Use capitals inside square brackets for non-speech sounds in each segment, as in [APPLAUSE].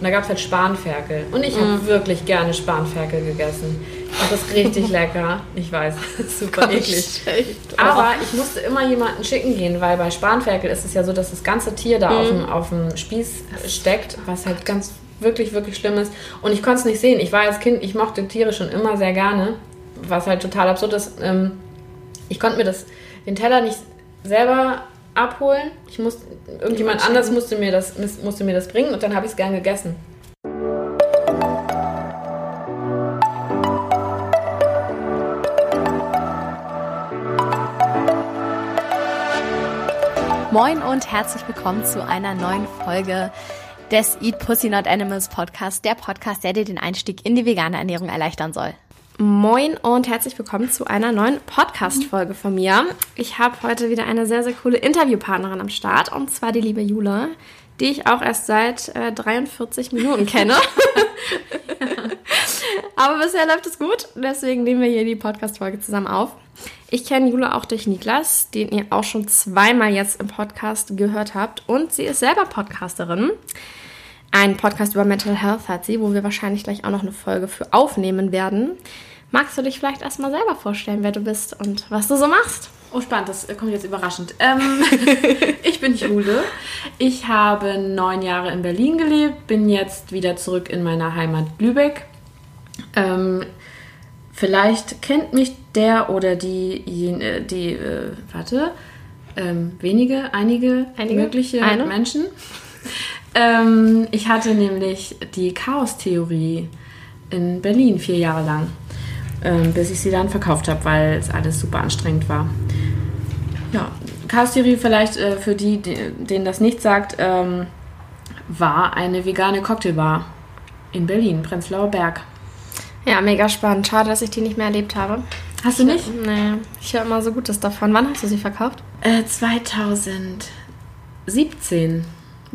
Und da gab es halt Spanferkel. Und ich habe Mm. wirklich gerne Spanferkel gegessen. Und das ist richtig [LAUGHS] lecker. Ich weiß, [LAUGHS] super eklig. Aber ich musste immer jemanden schicken gehen, weil bei Spanferkel ist es ja so, dass das ganze Tier da auf, dem, auf dem Spieß steckt, was halt ganz wirklich, wirklich schlimm ist. Und ich konnte es nicht sehen. Ich war als Kind, ich mochte Tiere schon immer sehr gerne, was halt total absurd ist. Ähm, ich konnte mir das, den Teller nicht selber abholen. Ich musste, irgendjemand anders musste mir, das, musste mir das bringen und dann habe ich es gern gegessen. Moin und herzlich willkommen zu einer neuen Folge des Eat Pussy Not Animals Podcast, der Podcast, der dir den Einstieg in die vegane Ernährung erleichtern soll. Moin und herzlich willkommen zu einer neuen Podcast-Folge von mir. Ich habe heute wieder eine sehr, sehr coole Interviewpartnerin am Start und zwar die liebe Jula, die ich auch erst seit äh, 43 Minuten kenne. [LAUGHS] Aber bisher läuft es gut, deswegen nehmen wir hier die Podcast-Folge zusammen auf. Ich kenne Jula auch durch Niklas, den ihr auch schon zweimal jetzt im Podcast gehört habt und sie ist selber Podcasterin. Ein Podcast über Mental Health hat sie, wo wir wahrscheinlich gleich auch noch eine Folge für aufnehmen werden. Magst du dich vielleicht erstmal selber vorstellen, wer du bist und was du so machst? Oh, spannend, das kommt jetzt überraschend. Ähm, [LAUGHS] ich bin Jule. Ich habe neun Jahre in Berlin gelebt, bin jetzt wieder zurück in meiner Heimat Lübeck. Ähm, vielleicht kennt mich der oder die, jen- die äh, warte, ähm, wenige, einige, Einige? mögliche Eine? Menschen. Ähm, ich hatte nämlich die Chaos-Theorie in Berlin vier Jahre lang, ähm, bis ich sie dann verkauft habe, weil es alles super anstrengend war. Ja, Chaos-Theorie vielleicht äh, für die, die, denen das nicht sagt, ähm, war eine vegane Cocktailbar in Berlin, Prenzlauer Berg. Ja, mega spannend. Schade, dass ich die nicht mehr erlebt habe. Hast du nicht? Nee, ich höre immer so Gutes davon. Wann hast du sie verkauft? Äh, 2017.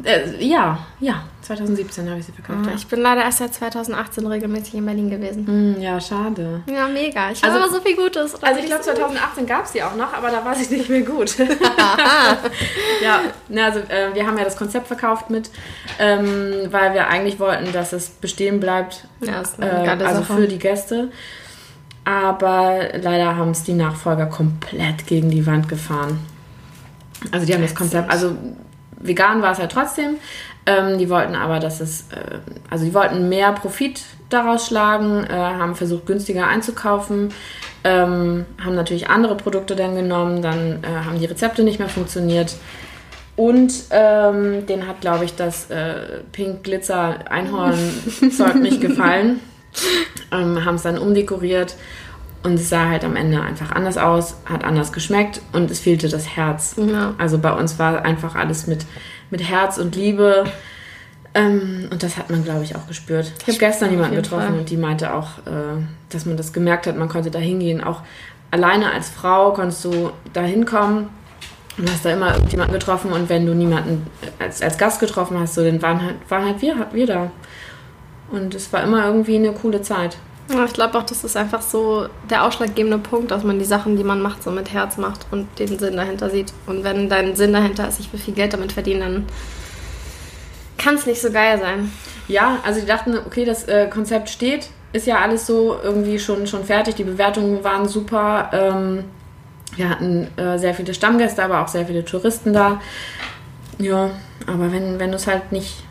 Äh, ja, ja, 2017 habe ich sie verkauft. ja. Ich bin leider erst seit 2018 regelmäßig in Berlin gewesen. Hm, ja, schade. Ja, mega. Ich Also- immer so viel Gutes. Also ich glaube 2018 gab es die auch noch, aber da war sie nicht mehr gut. [LAUGHS] ja, na, also äh, wir haben ja das Konzept verkauft mit, ähm, weil wir eigentlich wollten, dass es bestehen bleibt, Ja, ist äh, eine geile also Sache. für die Gäste. Aber leider haben es die Nachfolger komplett gegen die Wand gefahren. Also die haben das Konzept, also vegan war es ja trotzdem. Ähm, die wollten aber, dass es, äh, also die wollten mehr Profit daraus schlagen, äh, haben versucht günstiger einzukaufen, ähm, haben natürlich andere Produkte dann genommen, dann äh, haben die Rezepte nicht mehr funktioniert. Und ähm, denen hat, glaube ich, das äh, Pink Glitzer Einhorn-Zeug [LAUGHS] nicht gefallen. Ähm, haben es dann umdekoriert und es sah halt am Ende einfach anders aus, hat anders geschmeckt und es fehlte das Herz. Ja. Also bei uns war einfach alles mit, mit Herz und Liebe. Ähm, und das hat man, glaube ich, auch gespürt. Ich habe gestern jemanden getroffen Fall. und die meinte auch, äh, dass man das gemerkt hat, man konnte da hingehen. Auch alleine als Frau konntest du da hinkommen und hast da immer irgendjemanden getroffen und wenn du niemanden als, als Gast getroffen hast, so, dann waren halt, waren halt wir, wir da. Und es war immer irgendwie eine coole Zeit. Ja, ich glaube auch, das ist einfach so der ausschlaggebende Punkt, dass man die Sachen, die man macht, so mit Herz macht und den Sinn dahinter sieht. Und wenn dein Sinn dahinter ist, ich will viel Geld damit verdienen, dann kann es nicht so geil sein. Ja, also die dachten, okay, das äh, Konzept steht, ist ja alles so irgendwie schon, schon fertig. Die Bewertungen waren super. Ähm, wir hatten äh, sehr viele Stammgäste, aber auch sehr viele Touristen da. Ja, aber wenn, wenn du es halt nicht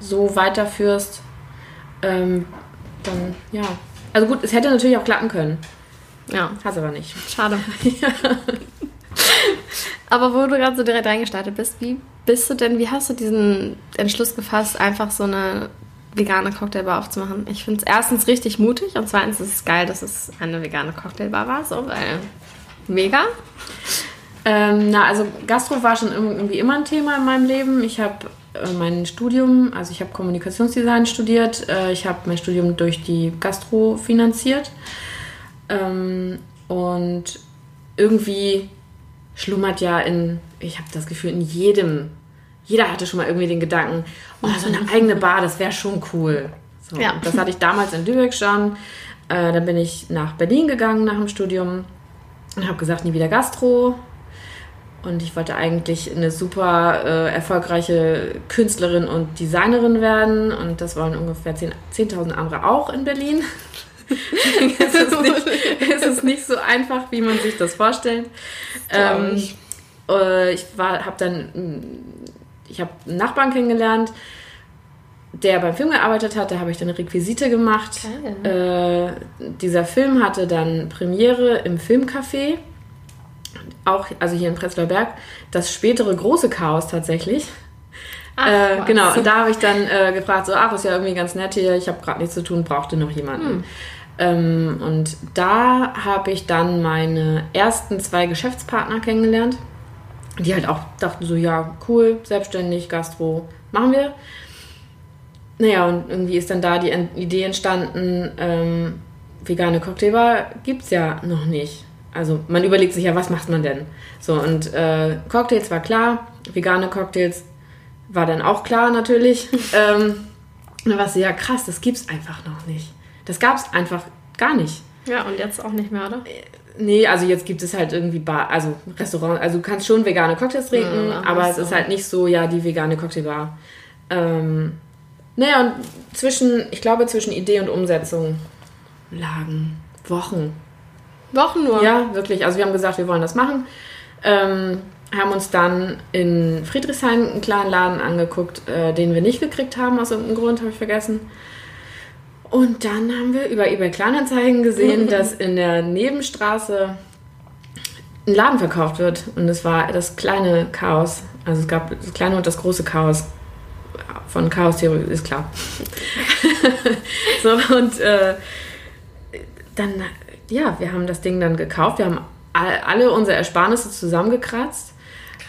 so weiterführst, ähm, dann ja. Also gut, es hätte natürlich auch klappen können. Ja, Hat aber nicht. schade. [LAUGHS] Aber wo du gerade so direkt reingestartet bist, wie bist du denn, wie hast du diesen Entschluss gefasst, einfach so eine vegane Cocktailbar aufzumachen? Ich finde es erstens richtig mutig und zweitens ist es geil, dass es eine vegane Cocktailbar war, so, weil mega. Ähm, na, also Gastro war schon irgendwie immer ein Thema in meinem Leben. Ich habe mein Studium, also ich habe Kommunikationsdesign studiert. Äh, ich habe mein Studium durch die Gastro finanziert. Ähm, und irgendwie schlummert ja in, ich habe das Gefühl, in jedem, jeder hatte schon mal irgendwie den Gedanken, oh, so eine eigene Bar, das wäre schon cool. So, Ja. Das hatte ich damals in Lübeck schon. Äh, dann bin ich nach Berlin gegangen nach dem Studium und habe gesagt, nie wieder Gastro. Und ich wollte eigentlich eine super äh, erfolgreiche Künstlerin und Designerin werden. Und das wollen ungefähr 10.000 10 andere auch in Berlin. [LAUGHS] es, ist nicht, es ist nicht so einfach, wie man sich das vorstellt. Ähm, ich äh, ich habe dann, ich habe einen Nachbarn kennengelernt, der beim Film gearbeitet hat, da habe ich dann Requisite gemacht. Äh, dieser Film hatte dann Premiere im Filmcafé auch, also hier in Prenzlauer Berg, das spätere große Chaos tatsächlich. Ach, äh, genau, und da habe ich dann äh, gefragt, so, ach, ist ja irgendwie ganz nett hier, ich habe gerade nichts zu tun, brauchte noch jemanden. Hm. Ähm, und da habe ich dann meine ersten zwei Geschäftspartner kennengelernt, die halt auch dachten so, ja, cool, selbstständig, Gastro, machen wir. Naja, und irgendwie ist dann da die Idee entstanden, ähm, vegane Cocktailbar gibt es ja noch nicht also man überlegt sich ja, was macht man denn? So, und äh, Cocktails war klar, vegane Cocktails war dann auch klar natürlich. [LAUGHS] ähm, dann war es ja krass, das gibt's einfach noch nicht. Das gab es einfach gar nicht. Ja, und jetzt auch nicht mehr, oder? Äh, nee, also jetzt gibt es halt irgendwie Bar, also Restaurant, also du kannst schon vegane Cocktails trinken, ja, aber es so. ist halt nicht so, ja, die vegane Cocktailbar. Ähm, naja, und zwischen, ich glaube, zwischen Idee und Umsetzung lagen Wochen. Wochen nur? Ja, wirklich. Also wir haben gesagt, wir wollen das machen. Ähm, haben uns dann in Friedrichshain einen kleinen Laden angeguckt, äh, den wir nicht gekriegt haben, aus irgendeinem Grund, habe ich vergessen. Und dann haben wir über eBay Kleinanzeigen gesehen, [LAUGHS] dass in der Nebenstraße ein Laden verkauft wird. Und es war das kleine Chaos. Also es gab das kleine und das große Chaos. Von Chaos-Theorie ist klar. [LAUGHS] so, und äh, dann ja, wir haben das Ding dann gekauft. Wir haben alle unsere Ersparnisse zusammengekratzt.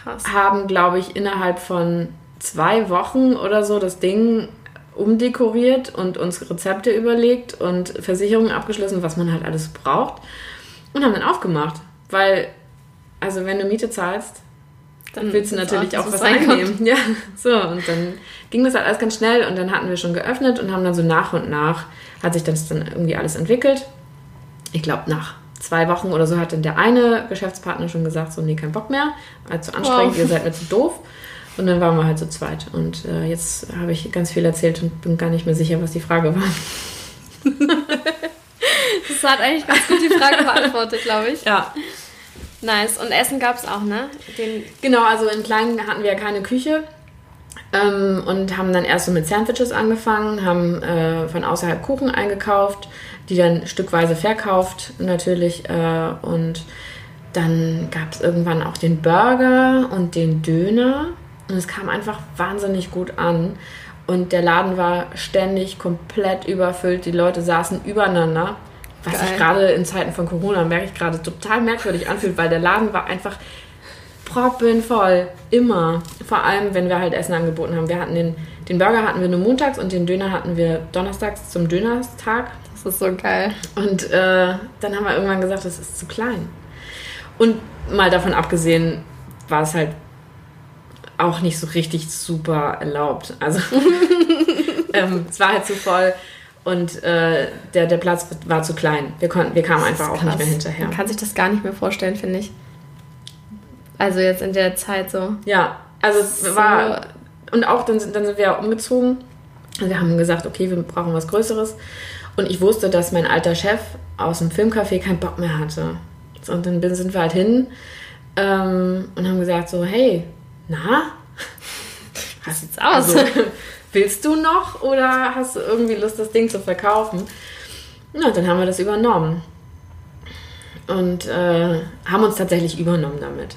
Krass. Haben, glaube ich, innerhalb von zwei Wochen oder so das Ding umdekoriert und uns Rezepte überlegt und Versicherungen abgeschlossen, was man halt alles braucht. Und haben dann aufgemacht. Weil, also wenn du Miete zahlst, dann willst du natürlich auch, auch was einnehmen. [LAUGHS] Ja, so. Und dann ging das halt alles ganz schnell und dann hatten wir schon geöffnet und haben dann so nach und nach, hat sich das dann irgendwie alles entwickelt ich glaube, nach zwei Wochen oder so hat dann der eine Geschäftspartner schon gesagt, so, nee, kein Bock mehr, allzu anstrengend, wow. ihr seid mir zu doof. Und dann waren wir halt zu zweit. Und äh, jetzt habe ich ganz viel erzählt und bin gar nicht mehr sicher, was die Frage war. [LAUGHS] das hat eigentlich ganz gut die Frage beantwortet, glaube ich. Ja. Nice. Und Essen gab es auch, ne? Den genau, also in Kleinen hatten wir ja keine Küche. Ähm, und haben dann erst so mit Sandwiches angefangen, haben äh, von außerhalb Kuchen eingekauft die dann stückweise verkauft natürlich. Äh, und dann gab es irgendwann auch den Burger und den Döner. Und es kam einfach wahnsinnig gut an. Und der Laden war ständig komplett überfüllt. Die Leute saßen übereinander. Was Geil. sich gerade in Zeiten von Corona, merke ich gerade, total merkwürdig anfühlt, weil der Laden war einfach proppenvoll. Immer. Vor allem, wenn wir halt Essen angeboten haben. Wir hatten den, den Burger hatten wir nur montags und den Döner hatten wir donnerstags zum Dönerstag. Das ist so geil. Und äh, dann haben wir irgendwann gesagt, das ist zu klein. Und mal davon abgesehen, war es halt auch nicht so richtig super erlaubt. Also [LAUGHS] ähm, es war halt zu voll und äh, der, der Platz war zu klein. Wir, konnten, wir kamen einfach auch nicht mehr hinterher. Man kann sich das gar nicht mehr vorstellen, finde ich. Also jetzt in der Zeit so. Ja, also es war. Und auch dann, dann sind wir umgezogen. Wir haben gesagt, okay, wir brauchen was Größeres. Und ich wusste, dass mein alter Chef aus dem Filmcafé keinen Bock mehr hatte. Und dann sind wir halt hin ähm, und haben gesagt so, hey, na, [LAUGHS] was sieht's aus? Also, [LAUGHS] willst du noch oder hast du irgendwie Lust, das Ding zu verkaufen? Na, dann haben wir das übernommen. Und äh, haben uns tatsächlich übernommen damit.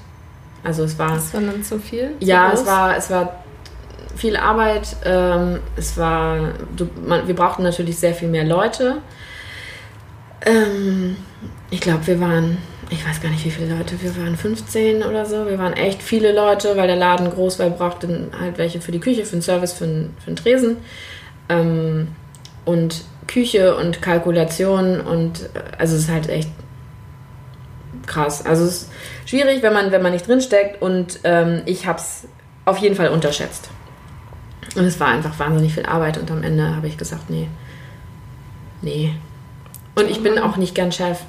Also es war... Das war dann zu viel? ja, es war, es war viel Arbeit. Ähm, es war, du, man, wir brauchten natürlich sehr viel mehr Leute. Ähm, ich glaube, wir waren, ich weiß gar nicht, wie viele Leute, wir waren 15 oder so. Wir waren echt viele Leute, weil der Laden groß war. Wir brauchten halt welche für die Küche, für den Service, für den, für den Tresen. Ähm, und Küche und Kalkulation und äh, also es ist halt echt krass. Also es ist schwierig, wenn man, wenn man nicht drinsteckt und ähm, ich habe es auf jeden Fall unterschätzt. Und es war einfach wahnsinnig viel Arbeit und am Ende habe ich gesagt, nee. Nee. Und ich bin auch nicht gern Chef.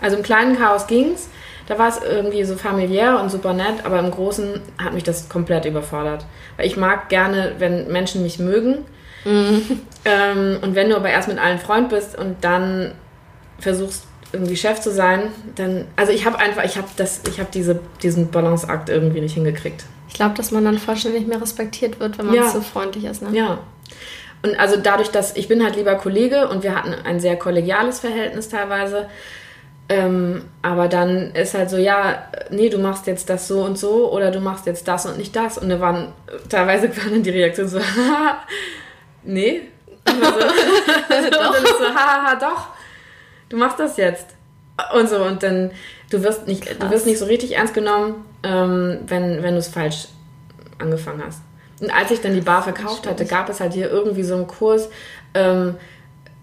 Also im kleinen Chaos ging's. Da war es irgendwie so familiär und super nett, aber im Großen hat mich das komplett überfordert. Weil ich mag gerne, wenn Menschen mich mögen. Ähm, und wenn du aber erst mit allen Freund bist und dann versuchst irgendwie Chef zu sein, dann also ich habe einfach ich habe das ich habe diese diesen Balanceakt irgendwie nicht hingekriegt. Ich glaube, dass man dann vollständig mehr respektiert wird, wenn man Ja. so freundlich ist. Ne? Ja. Und also dadurch, dass ich bin halt lieber Kollege und wir hatten ein sehr kollegiales Verhältnis teilweise. Ähm, aber dann ist halt so, ja, nee, du machst jetzt das so und so oder du machst jetzt das und nicht das. Und da waren teilweise waren dann die Reaktionen so, haha, [LAUGHS] nee. Und, so, [LAUGHS] [LAUGHS] und dann ist so, haha, doch, du machst das jetzt. Und so, und dann, du wirst nicht, du wirst nicht so richtig ernst genommen, ähm, wenn, wenn du es falsch angefangen hast. Und als ich dann die Bar verkauft hatte, gab es halt hier irgendwie so einen Kurs, ähm,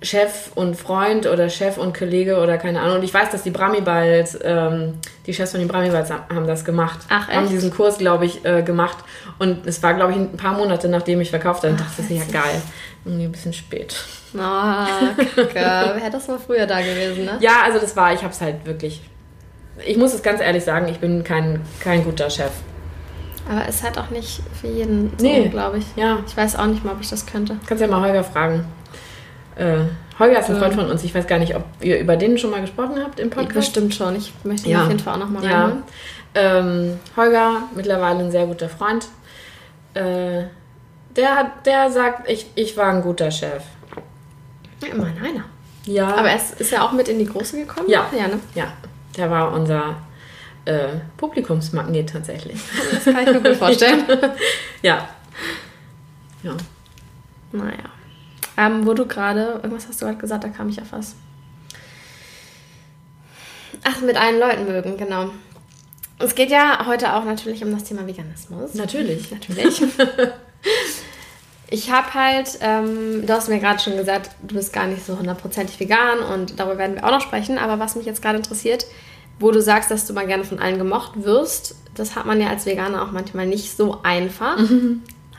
Chef und Freund oder Chef und Kollege oder keine Ahnung. Und ich weiß, dass die Bramibals, ähm, die Chefs von den Bramibals haben das gemacht. Ach, Haben echt? diesen Kurs, glaube ich, äh, gemacht. Und es war, glaube ich, ein paar Monate, nachdem ich verkauft. Und dachte ich, ja geil. Irgendwie ein bisschen spät. Oh, kacke. Wäre das mal früher da gewesen, ne? Ja, also das war, ich habe es halt wirklich. Ich muss es ganz ehrlich sagen, ich bin kein, kein guter Chef. Aber ist halt auch nicht für jeden so, Nee. glaube ich. Ja, Ich weiß auch nicht mal, ob ich das könnte. kannst ja mal Holger fragen. Äh, Holger ist ein Freund von uns. Ich weiß gar nicht, ob ihr über den schon mal gesprochen habt im Podcast. Bestimmt schon. Ich möchte ihn Ja. auf jeden Fall auch nochmal Ja. reinholen. Ähm, Holger, mittlerweile ein sehr guter Freund. Äh, der, hat, der sagt, ich, ich war ein guter Chef. Ja, immerhin einer. Ja. Aber er ist, ist ja auch mit in die Große gekommen? Ja. Ja, ne? ja, der war unser äh, Publikumsmagnet tatsächlich. [LAUGHS] Das kann ich mir gut vorstellen. ja. Ja. naja. Ähm, wo du gerade, irgendwas hast du gerade gesagt, da kam ich auf was. Ach, mit allen Leuten mögen, genau. Es geht ja heute auch natürlich um das Thema Veganismus. Natürlich. Natürlich. [LAUGHS] [LAUGHS] Ich habe halt, ähm, du hast mir gerade schon gesagt, du bist gar nicht so hundertprozentig vegan und darüber werden wir auch noch sprechen. Aber was mich jetzt gerade interessiert, wo du sagst, dass du mal gerne von allen gemocht wirst, das hat man ja als Veganer auch manchmal nicht so einfach.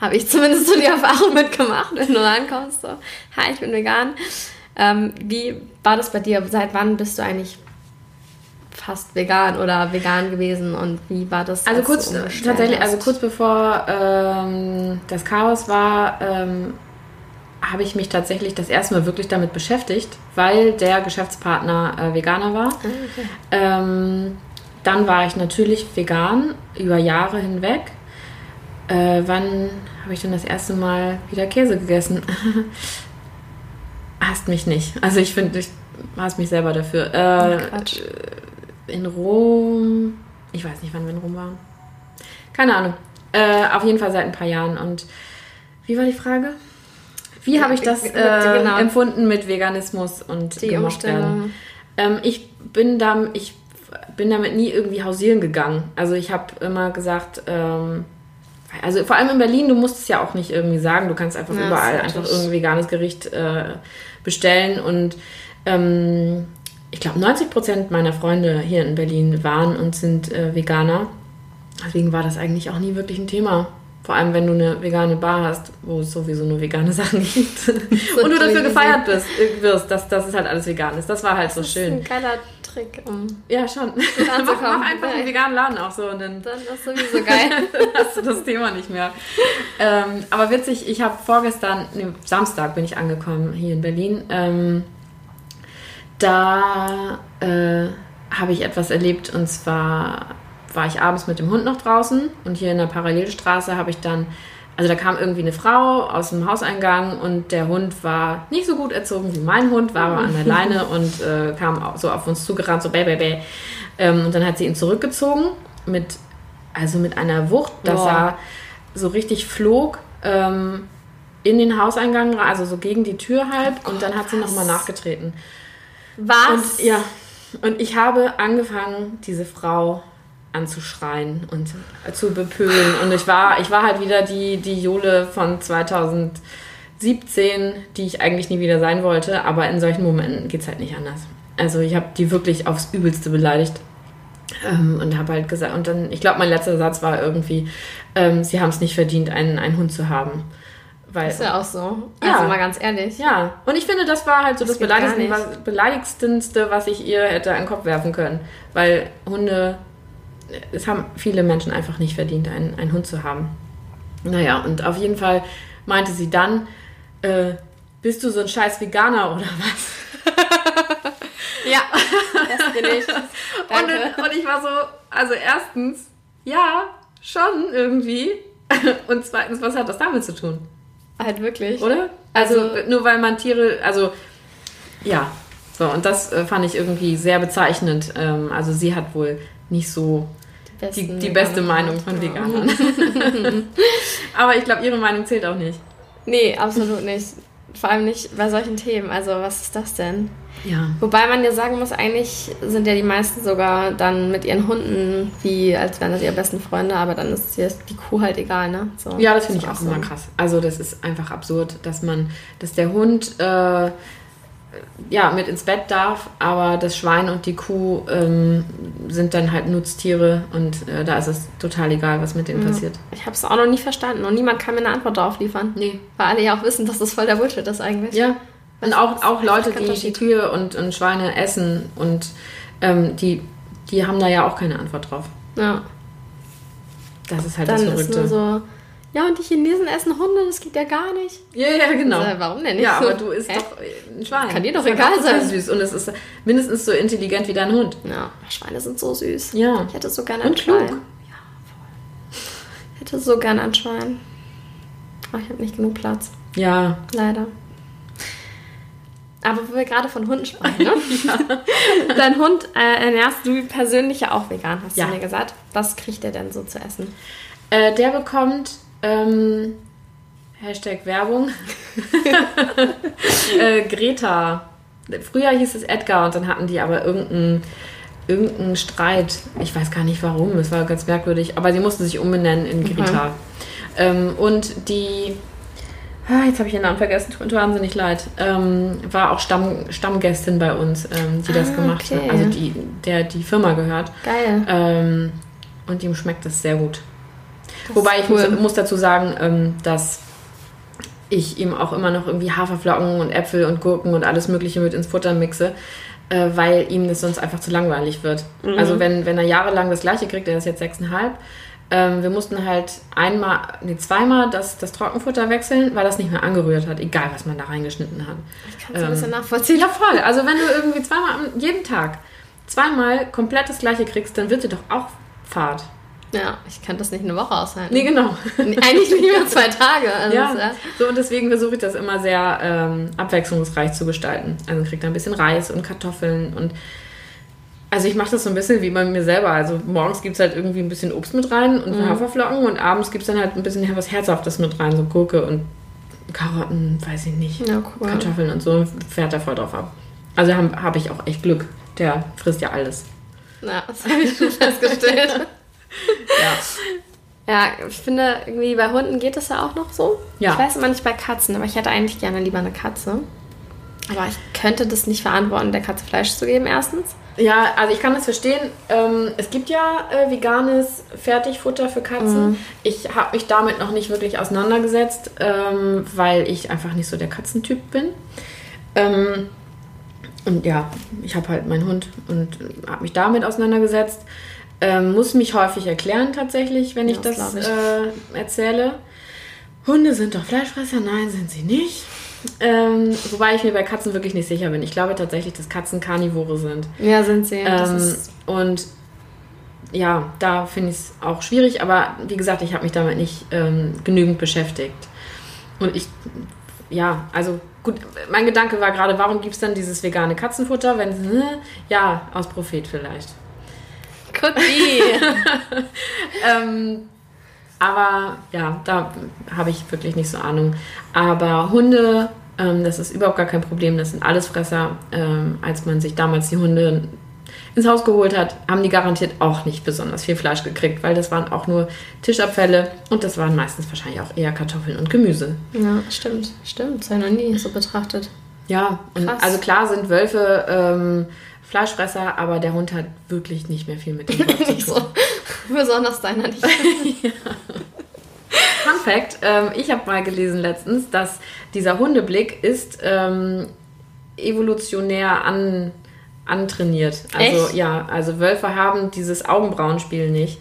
Habe ich zumindest so die [LAUGHS] Erfahrung mitgemacht, wenn du rankommst, so, hi, ich bin vegan. Ähm, wie war das bei dir? Seit wann bist du eigentlich fast vegan oder vegan gewesen und wie war das? Also als kurz, tatsächlich, also kurz bevor ähm, das Chaos war, ähm, habe ich mich tatsächlich das erste Mal wirklich damit beschäftigt, weil der Geschäftspartner äh, Veganer war. Ah, okay. Ähm, dann war ich natürlich vegan über Jahre hinweg. Äh, wann habe ich denn das erste Mal wieder Käse gegessen? [LAUGHS] Hasst mich nicht. Also ich finde, ich hasse mich selber dafür. Äh, Quatsch. In Rom. Ich weiß nicht, wann wir in Rom waren. Keine Ahnung. Äh, auf jeden Fall seit ein paar Jahren. Und wie war die Frage? Wie habe ich das äh, Genau. empfunden mit Veganismus und Die gemocht werden? Ähm, ich bin da, ich bin damit nie irgendwie hausieren gegangen. Also ich habe immer gesagt, ähm, also vor allem in Berlin, du musst es ja auch nicht irgendwie sagen, du kannst einfach Ja, überall einfach irgendein veganes Gericht äh, bestellen und ähm, ich glaube 90 Prozent meiner Freunde hier in Berlin waren und sind äh, Veganer. Deswegen war das eigentlich auch nie wirklich ein Thema. Vor allem, wenn du eine vegane Bar hast, wo es sowieso nur vegane [LAUGHS] Sachen gibt. und du dafür gefeiert bist, äh, wirst, dass, dass es halt alles vegan ist. Das war halt so Das ist ein schön. geiler Trick, um Ja, schon. [LAUGHS] mach, mach einfach einen veganen Laden auch so und dann dann ist sowieso geil. [LAUGHS] hast du das Thema nicht mehr. Ähm, aber witzig, ich habe vorgestern, nee, Samstag bin ich angekommen hier in Berlin. Ähm, da äh, habe ich etwas erlebt und zwar war ich abends mit dem Hund noch draußen und hier in der Parallelstraße habe ich dann, also da kam irgendwie eine Frau aus dem Hauseingang und der Hund war nicht so gut erzogen wie mein Hund, war aber an der Leine [LAUGHS] und äh, kam so auf uns zugerannt, so bäh, bäh, bäh. Ähm, und dann hat sie ihn zurückgezogen mit, also mit einer Wucht, dass Boah. er so richtig flog ähm, in den Hauseingang, also so gegen die Tür halb und dann hat sie nochmal nachgetreten. Was? Und ja, und ich habe angefangen, diese Frau anzuschreien und zu bepölen. Und ich war, ich war halt wieder die, die Jole von 2017, die ich eigentlich nie wieder sein wollte. Aber in solchen Momenten geht es halt nicht anders. Also ich habe die wirklich aufs Übelste beleidigt. Ähm, und habe halt gesagt, und dann, ich glaube, mein letzter Satz war irgendwie, ähm, sie haben es nicht verdient, einen, einen Hund zu haben. Weil, Ist ja auch so. Ja. Also mal ganz ehrlich. Ja, und ich finde, das war halt so das, Das nicht. was, ich ihr hätte an den Kopf werfen können. Weil Hunde, es haben viele Menschen einfach nicht verdient, einen, einen Hund zu haben. Naja, und auf jeden Fall meinte sie dann, äh, bist du so ein scheiß Veganer oder was? [LAUGHS] Ja, das bin ich. [LAUGHS] Und, und ich war so, also erstens, ja, schon irgendwie. [LAUGHS] Und zweitens, was hat das damit zu tun? Halt wirklich. oder? Also, Also- nur weil man Tiere, also ja. So, und das äh, fand ich irgendwie sehr bezeichnend. Ähm, also sie hat wohl nicht so die, besten die beste. Meinung von. Veganern. [LAUGHS] Aber ich glaube, ihre Meinung zählt auch nicht. Nee, absolut nicht. Vor allem nicht bei solchen Themen. Also, was ist das denn? Ja. Wobei man ja sagen muss, eigentlich sind ja die meisten sogar dann mit ihren Hunden wie, als wären das ihre besten Freunde, aber dann ist die Kuh halt egal, ne? So, Ja, das finde ich ist auch so. immer krass. Also das ist einfach absurd, dass man, dass der Hund äh, ja mit ins Bett darf, aber das Schwein und die Kuh ähm, sind dann halt Nutztiere und äh, da ist es total egal, was mit denen passiert. Ich habe es auch noch nie verstanden und niemand kann mir eine Antwort darauf liefern. Nee. Weil alle ja auch wissen, dass das voll der Bullshit ist eigentlich. Ja. Und auch, auch Leute, die, die. Kühe und, und Schweine essen und ähm, die, die haben da ja auch keine Antwort drauf. Ja. Das ist halt Dann das ist Verrückte. nur so, ja, und die Chinesen essen Hunde, das geht ja gar nicht. ja, ja, genau. Also, warum denn nicht? Ja, aber du isst Hä? doch ein Schwein. Kann dir doch egal sein. süß und es ist mindestens so intelligent wie dein Hund. Ja, Schweine sind so süß. Ja. Ich hätte so gerne ein Schwein. klug. Ja, voll. Ich hätte so gerne ein Schwein. Aber ich habe nicht genug Platz. Ja, Leider. Aber wo wir gerade von Hunden sprechen, ne? [LAUGHS] [LAUGHS] Dein Hund äh, ernährst du persönlich ja auch vegan, hast Ja. du mir gesagt. Was kriegt der denn so zu essen? Äh, der bekommt ähm, Hashtag Werbung [LAUGHS] äh, Greta. Früher hieß es Edgar und dann hatten die aber irgendeinen irgendeinen Streit. Ich weiß gar nicht warum, es war ganz merkwürdig, aber sie mussten sich umbenennen in Greta. Ähm, und die, ah, jetzt habe ich den Namen vergessen, tut mir wahnsinnig leid, ähm, war auch Stamm, Stammgästin bei uns, ähm, die das Ah, gemacht okay. hat, also die, der die Firma gehört. Geil. Ähm, und ihm schmeckt das sehr gut. Wobei ich cool. muss, muss dazu sagen, ähm, dass ich ihm auch immer noch irgendwie Haferflocken und Äpfel und Gurken und alles Mögliche mit ins Futter mixe, äh, weil ihm das sonst einfach zu langweilig wird. Mhm. Also wenn, wenn er jahrelang das gleiche kriegt, er ist jetzt sechseinhalb, ähm, wir mussten halt einmal, nee, zweimal das, das Trockenfutter wechseln, weil das nicht mehr angerührt hat, egal was man da reingeschnitten hat. Ich kann es ein bisschen nachvollziehen. Ja, voll. Also wenn du irgendwie zweimal, jeden Tag, zweimal komplett das gleiche kriegst, dann wird dir doch auch Fahrt. Ja, ich kann das nicht eine Woche aushalten. Nee, genau. Eigentlich nicht mehr zwei Tage. Also Ja, ja. so und deswegen versuche ich das immer sehr ähm, abwechslungsreich zu gestalten. Also kriegt er ein bisschen Reis und Kartoffeln und also ich mache das so ein bisschen wie bei mir selber. Also morgens gibt es halt irgendwie ein bisschen Obst mit rein und Mhm. Haferflocken und abends gibt es dann halt ein bisschen was Herzhaftes mit rein, so Gurke und Karotten, weiß ich nicht, Ja, cool. Kartoffeln und so, fährt er voll drauf ab. Also habe hab ich auch echt Glück. Der frisst ja alles. Ja, das habe ich schon festgestellt. [LAUGHS] Ja. Ja, ich finde, irgendwie bei Hunden geht das ja auch noch so. Ja. Ich weiß immer nicht bei Katzen, aber ich hätte eigentlich gerne lieber eine Katze. Aber ich könnte das nicht verantworten, der Katze Fleisch zu geben, erstens. Ja, also ich kann das verstehen. Ähm, es gibt ja äh, veganes Fertigfutter für Katzen. Ich habe mich damit noch nicht wirklich auseinandergesetzt, ähm, weil ich einfach nicht so der Katzentyp bin. Ähm, und ja, ich habe halt meinen Hund und habe mich damit auseinandergesetzt. Ähm, muss mich häufig erklären tatsächlich, wenn ich Ja, das das glaub ich. äh, erzähle. Hunde sind doch Fleischfresser? Nein, sind sie nicht. Ähm, wobei ich mir bei Katzen wirklich nicht sicher bin. Ich glaube tatsächlich, dass Katzen Karnivore sind. Ja, sind sie. Das Ähm, und ja, da finde ich es auch schwierig, aber wie gesagt, ich habe mich damit nicht ähm, genügend beschäftigt. Und ich, ja, also gut, mein Gedanke war gerade, warum gibt es dann dieses vegane Katzenfutter, wenn, äh, ja, aus Prophet vielleicht. Cookie. [LAUGHS] Ähm, aber ja, da habe ich wirklich nicht so Ahnung. Aber Hunde, ähm, das ist überhaupt gar kein Problem. Das sind Allesfresser. Ähm, als man sich damals die Hunde ins Haus geholt hat, haben die garantiert auch nicht besonders viel Fleisch gekriegt, weil das waren auch nur Tischabfälle und das waren meistens wahrscheinlich auch eher Kartoffeln und Gemüse. ja, stimmt. Stimmt. Das habe ich noch nie so betrachtet. Ja, und also klar sind Wölfe ähm, Fleischfresser, aber der Hund hat wirklich nicht mehr viel mit dem [LAUGHS] Wolf zu tun. so. Besonders deiner nicht. [LAUGHS] Fun Fact: ähm, Ich habe mal gelesen letztens, dass dieser Hundeblick ist ähm, evolutionär an, antrainiert. Also Echt? ja, also Wölfe haben dieses Augenbrauenspiel nicht,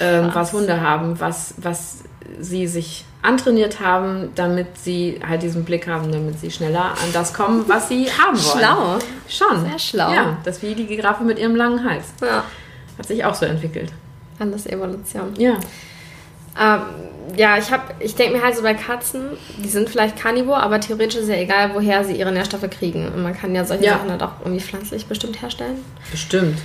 ähm, was Hunde haben, was, was sie sich antrainiert haben, damit sie halt diesen Blick haben, damit sie schneller an das kommen, was sie haben wollen. Schlau. Schon. Sehr schlau. Ja, das ist wie die Giraffe mit ihrem langen Hals. Ja. Hat sich auch so entwickelt. Alles Evolution. Ja. Ähm, ja, ich hab, ich denke mir halt so bei Katzen, die sind vielleicht Karnivor, aber theoretisch ist ja egal, woher sie ihre Nährstoffe kriegen. Und man kann ja solche Ja. Sachen halt auch irgendwie pflanzlich bestimmt herstellen. Bestimmt.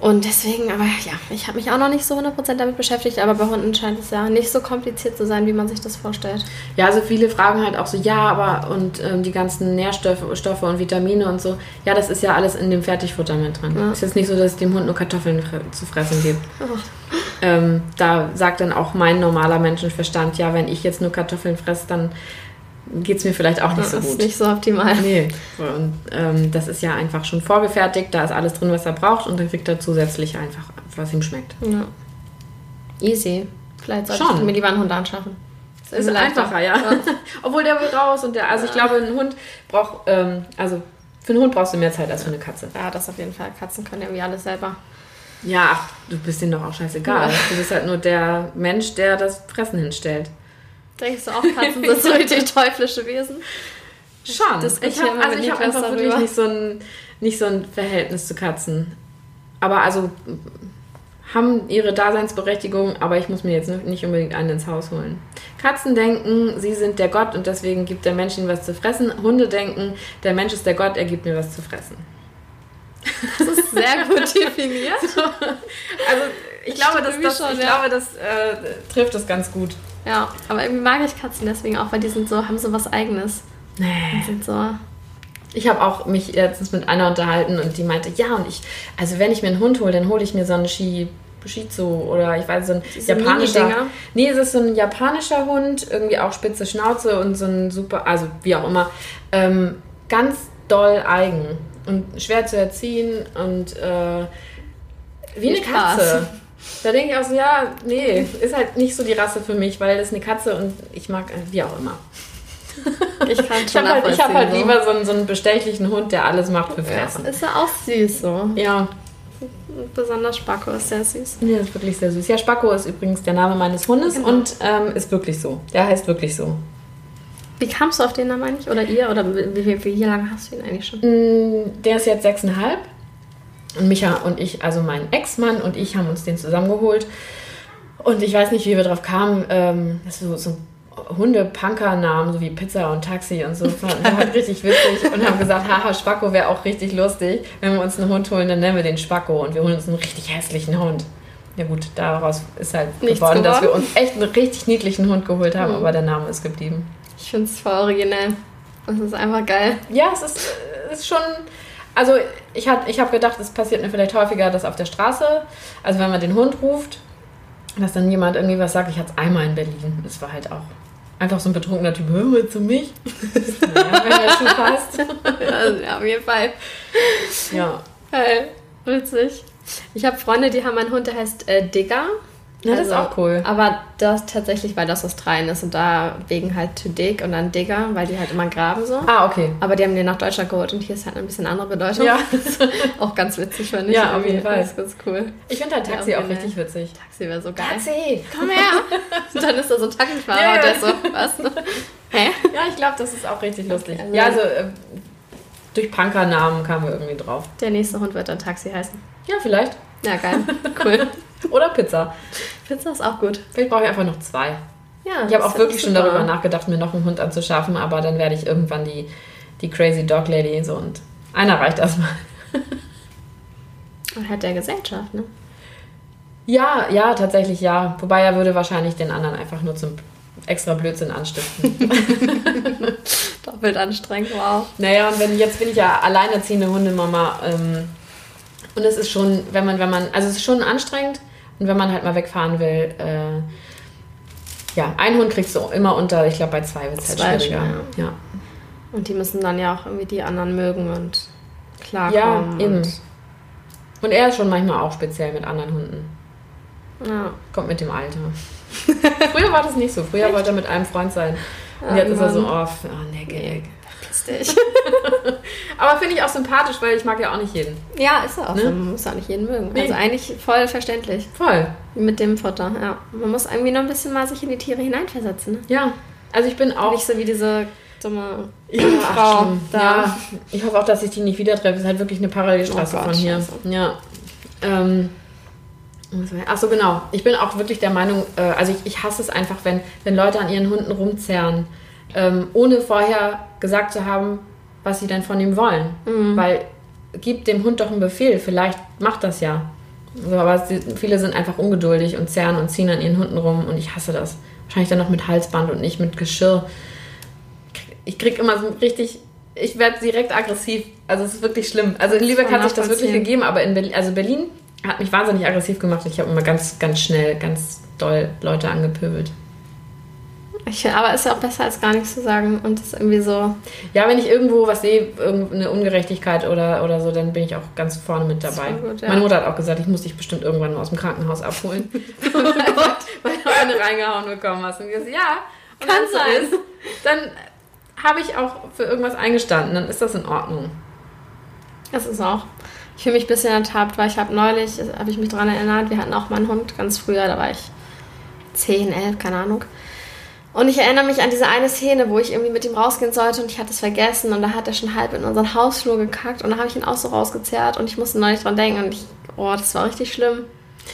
Und deswegen, aber ja, ich habe mich auch noch nicht so 100% damit beschäftigt, aber bei Hunden scheint es ja nicht so kompliziert zu sein, wie man sich das vorstellt. Ja, also viele fragen halt auch so, ja, aber und ähm, die ganzen Nährstoffe Stoffe und Vitamine und so, ja, das ist ja alles in dem Fertigfutter mit drin. Ja. Ist jetzt nicht so, dass es dem Hund nur Kartoffeln zu fressen gibt. Oh. Ähm, da sagt dann auch mein normaler Menschenverstand, ja, wenn ich jetzt nur Kartoffeln fresse, dann geht es mir vielleicht auch nicht Das so ist gut. nicht so optimal. Nee. Und ähm, das ist ja einfach schon vorgefertigt, da ist alles drin, was er braucht und dann kriegt er zusätzlich einfach, was ihm schmeckt. Ja. Easy. Vielleicht sollte Schon. ich mir lieber einen Hund anschaffen. Das Ist einfacher, ja. [LAUGHS] Obwohl der will raus und der, also ich glaube, ein Hund braucht, ähm, also für einen Hund brauchst du mehr Zeit als für eine Katze. Ja, das auf jeden Fall. Katzen können irgendwie alles selber. Ja, ach, du bist denen doch auch scheißegal. Ja. Du bist halt nur der Mensch, der das Fressen hinstellt. Denkst du auch, Katzen sind so richtig [LAUGHS] teuflische Wesen? Schon. diskutiere Ich habe also ich hab einfach wirklich darüber. nicht so, ein, nicht so ein Verhältnis zu Katzen. Aber also haben ihre Daseinsberechtigung, aber ich muss mir jetzt nicht unbedingt einen ins Haus holen. Katzen denken, sie sind der Gott und deswegen gibt der Mensch ihnen was zu fressen. Hunde denken, der Mensch ist der Gott, er gibt mir was zu fressen. Das ist sehr gut [LAUGHS] definiert. Also ich glaube, das, Irgendwie das, schon, ich ja. glaube, das äh, trifft das ganz gut. Ja, aber irgendwie mag ich Katzen deswegen auch, weil die sind so, haben so was Eigenes. Nee. Sind so. Ich habe auch mich letztens mit einer unterhalten und die meinte, ja, und ich, also wenn ich mir einen Hund hole, dann hole ich mir so einen Shi, Shih Tzu oder ich weiß, so ein Diese japanischer. Nee, es ist so ein japanischer Hund, irgendwie auch spitze Schnauze und so ein super, also wie auch immer, ähm, ganz doll eigen und schwer zu erziehen und äh, wie eine Viel Spaß. Da denke ich auch so, ja, nee, ist halt nicht so die Rasse für mich, weil das ist eine Katze und ich mag, wie auch immer. Ich kann Ich schon habe halt, ich hab halt nachvollziehen, lieber so einen, so einen bestechlichen Hund, der alles macht für. Fressen. Ja, ist ja auch süß so. Ja, besonders Spacko ist sehr süß. ja, ist wirklich sehr süß. Ja, Spacko ist übrigens der Name meines Hundes Genau. und ähm, ist wirklich so. Der heißt wirklich so. Wie kamst du auf den Namen eigentlich? Oder ihr? Oder wie, wie, wie lange hast du ihn eigentlich schon? Mm, Der ist jetzt sechseinhalb. Und Micha und ich, also mein Ex-Mann und ich, haben uns den zusammengeholt. Und ich weiß nicht, wie wir drauf kamen. Ähm, das ist so, so Hunde-Punker-Namen, so wie Pizza und Taxi und so. Fanden wir halt richtig witzig und haben gesagt, haha, Spacko wäre auch richtig lustig. Wenn wir uns einen Hund holen, dann nennen wir den Spacko und wir holen uns einen richtig hässlichen Hund. Ja gut, daraus ist halt Nichts geworden, dass wir geworden. uns echt einen richtig niedlichen Hund geholt haben, Mhm. aber der Name ist geblieben. Ich finde es voll originell. Das ist einfach geil. Ja, es ist, äh, ist schon. Also, ich, hat- ich habe gedacht, es passiert mir vielleicht häufiger, dass auf der Straße, also wenn man den Hund ruft, dass dann jemand irgendwie was sagt. Ich hatte es einmal in Berlin. Das war halt auch einfach so ein betrunkener Typ. Hör mal zu mich. [LAUGHS] naja, wenn der Schuh passt. [LAUGHS] Also, ja, auf jeden Fall. Ja. Geil. Witzig. Ich habe Freunde, die haben einen Hund, der heißt äh, Digger. Ja, das ist auch cool. Aber das tatsächlich, weil das Australien ist und da wegen halt to dig und dann Digger, weil die halt immer graben so. Ah, okay. Aber die haben den nach Deutschland geholt und hier ist halt ein bisschen andere Bedeutung. Ja. [LAUGHS] auch ganz witzig, finde ich. Ja, auf jeden Fall. Das ist ganz cool. Ich finde halt Taxi Ja, auch okay, richtig witzig. Taxi wäre so geil. Taxi! Komm her! [LAUGHS] Und dann ist da so ein Taxifahrer Ja, und der so, was? Hä? Ja, ich glaube, das ist auch richtig lustig. also- ja, also äh, durch Punkernamen kamen wir irgendwie drauf. Der nächste Hund wird dann Taxi heißen. Ja, vielleicht. Ja, geil. Cool. [LAUGHS] Oder Pizza. Pizza ist auch gut. Vielleicht brauche ich einfach noch zwei. Ja, Ich habe auch wirklich schon darüber nachgedacht, mir noch einen Hund anzuschaffen, aber dann werde ich irgendwann die, die Crazy Dog Lady so und einer reicht erstmal. Und hat der Gesellschaft, ne? Ja, ja, tatsächlich ja. Wobei er würde wahrscheinlich den anderen einfach nur zum extra Blödsinn anstiften. [LAUGHS] Doppelt anstrengend, wow. naja, und wenn jetzt bin ich ja alleinerziehende Hundemama ähm, und es ist schon, wenn man, wenn man, also es ist schon anstrengend und wenn man halt mal wegfahren will, äh, ja, ein Hund kriegst du immer unter, ich glaube bei zwei wird es halt schwieriger. schwer, Ja. Und die müssen dann ja auch irgendwie die anderen mögen und Ja, klarkommen. eben. Und Und er ist schon manchmal auch speziell mit anderen Hunden. Ja. Kommt mit dem Alter. [LAUGHS] Früher war das nicht so. Früher wollte er mit einem Freund sein. Und Ja, jetzt ist er so, Mann. oh, oh geh weg. Piss dich. [LAUGHS] Aber finde ich auch sympathisch, weil ich mag ja auch nicht jeden. ja, ist er auch. Ne? so. Man muss auch nicht jeden mögen. Nee. Also eigentlich voll verständlich. Voll. Mit dem Futter, ja. Man muss irgendwie noch ein bisschen mal sich in die Tiere hineinversetzen. Ne? Ja. Also ich bin auch. Nicht so wie diese dumme Frau da. Ja, ich hoffe auch, dass ich die nicht wieder treffe. Es ist halt wirklich eine Parallelstraße Oh Gott, von hier. scheiße. Ja. Ähm, was war- ach so, genau. Ich bin auch wirklich der Meinung, äh, also ich, ich hasse es einfach, wenn, wenn Leute an ihren Hunden rumzerren, ähm, ohne vorher gesagt zu haben, was sie denn von ihm wollen. Mhm. Weil gib dem Hund doch einen Befehl, vielleicht macht das ja. So, aber viele sind einfach ungeduldig und zerren und ziehen an ihren Hunden rum und ich hasse das. Wahrscheinlich dann noch mit Halsband und nicht mit Geschirr ich krieg immer so richtig, ich werde direkt aggressiv. Also es ist wirklich schlimm. Also in Lübeck hat sich das wirklich gegeben, aber in Berlin, also Berlin hat mich wahnsinnig aggressiv gemacht. Ich habe immer ganz, ganz schnell, ganz doll Leute angepöbelt. Ich, aber ist ja auch besser als gar nichts zu sagen. Und das ist irgendwie so. Ja, wenn ich irgendwo was sehe, irgendeine Ungerechtigkeit oder, oder so, dann bin ich auch ganz vorne mit dabei. gut, ja. Meine Mutter hat auch gesagt, ich muss dich bestimmt irgendwann mal aus dem Krankenhaus abholen. weil, [LAUGHS] [LAUGHS] weil du eine reingehauen bekommen hast. Und ich gesagt, ja, und Kann so sein. ist, dann habe ich auch für irgendwas eingestanden. Dann ist das in Ordnung. Das ist auch. Ich fühle mich ein bisschen ertappt, weil ich habe neulich, habe ich mich daran erinnert, wir hatten auch mal einen Hund ganz früher, da war ich 10, 11, keine Ahnung. Und ich erinnere mich an diese eine Szene, wo ich irgendwie mit ihm rausgehen sollte und ich hatte es vergessen und da hat er schon halb in unseren Hausflur gekackt und da habe ich ihn auch so rausgezerrt und ich musste neulich dran denken und ich, oh, das war richtig schlimm.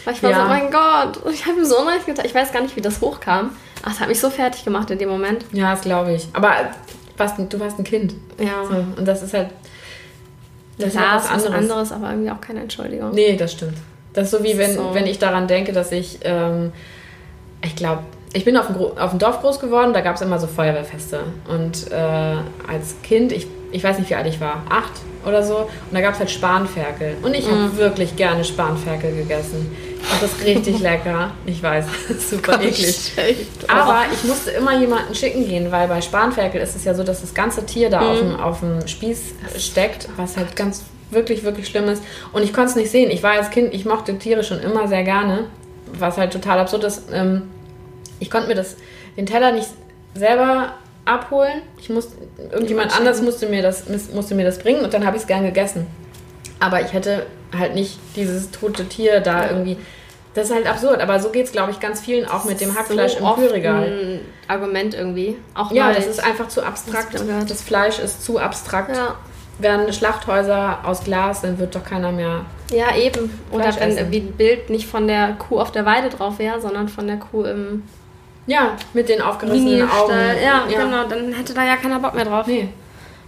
Weil ich war Ja. so, oh mein Gott, ich habe ihm so unrecht getan. Ich weiß gar nicht, wie das hochkam. Ach, das hat mich so fertig gemacht in dem Moment. Ja, das glaube ich. Aber du warst ein Kind. Ja, So, und das ist halt. Das ist ja, ist was was anderes. anderes, aber irgendwie auch keine Entschuldigung. Nee, das stimmt. Das ist so wie wenn, So. wenn ich daran denke, dass ich, ähm, ich glaube, ich bin auf dem, auf dem Dorf groß geworden, da gab es immer so Feuerwehrfeste. Und äh, als Kind, ich, ich weiß nicht, wie alt ich war, acht oder so, und da gab es halt Spanferkel. Und ich Mhm. habe wirklich gerne Spanferkel gegessen. Und das ist richtig [LAUGHS] lecker. Ich weiß, [LAUGHS] super eklig. Aber ich musste immer jemanden schicken gehen, weil bei Spanferkel ist es ja so, dass das ganze Tier da auf, dem, auf dem Spieß steckt, was halt ganz wirklich, wirklich schlimm ist. Und ich konnte es nicht sehen. Ich war als Kind, ich mochte Tiere schon immer sehr gerne, was halt total absurd ist. Ähm, ich konnte mir das, den Teller nicht selber abholen. Ich musste, irgendjemand Jemand anders musste mir, das, musste mir das bringen und dann habe ich es gern gegessen. Aber ich hätte halt nicht dieses tote Tier da irgendwie. Das ist halt absurd, aber so geht es, glaube ich, ganz vielen auch mit dem Hackfleisch so im Kühlregal. ein Argument irgendwie. Auch Ja, das ist einfach zu abstrakt. Das. Das Fleisch ist zu abstrakt. Ja, Werden Schlachthäuser aus Glas, dann wird doch keiner mehr. ja, eben. Oder Fleisch wenn essen. irgendwie ein Bild nicht von der Kuh auf der Weide drauf wäre, sondern von der Kuh im Ja, mit den aufgerissenen Augen. Mini-Stall. Ja, genau. Dann hätte da ja keiner Bock mehr drauf. Nee,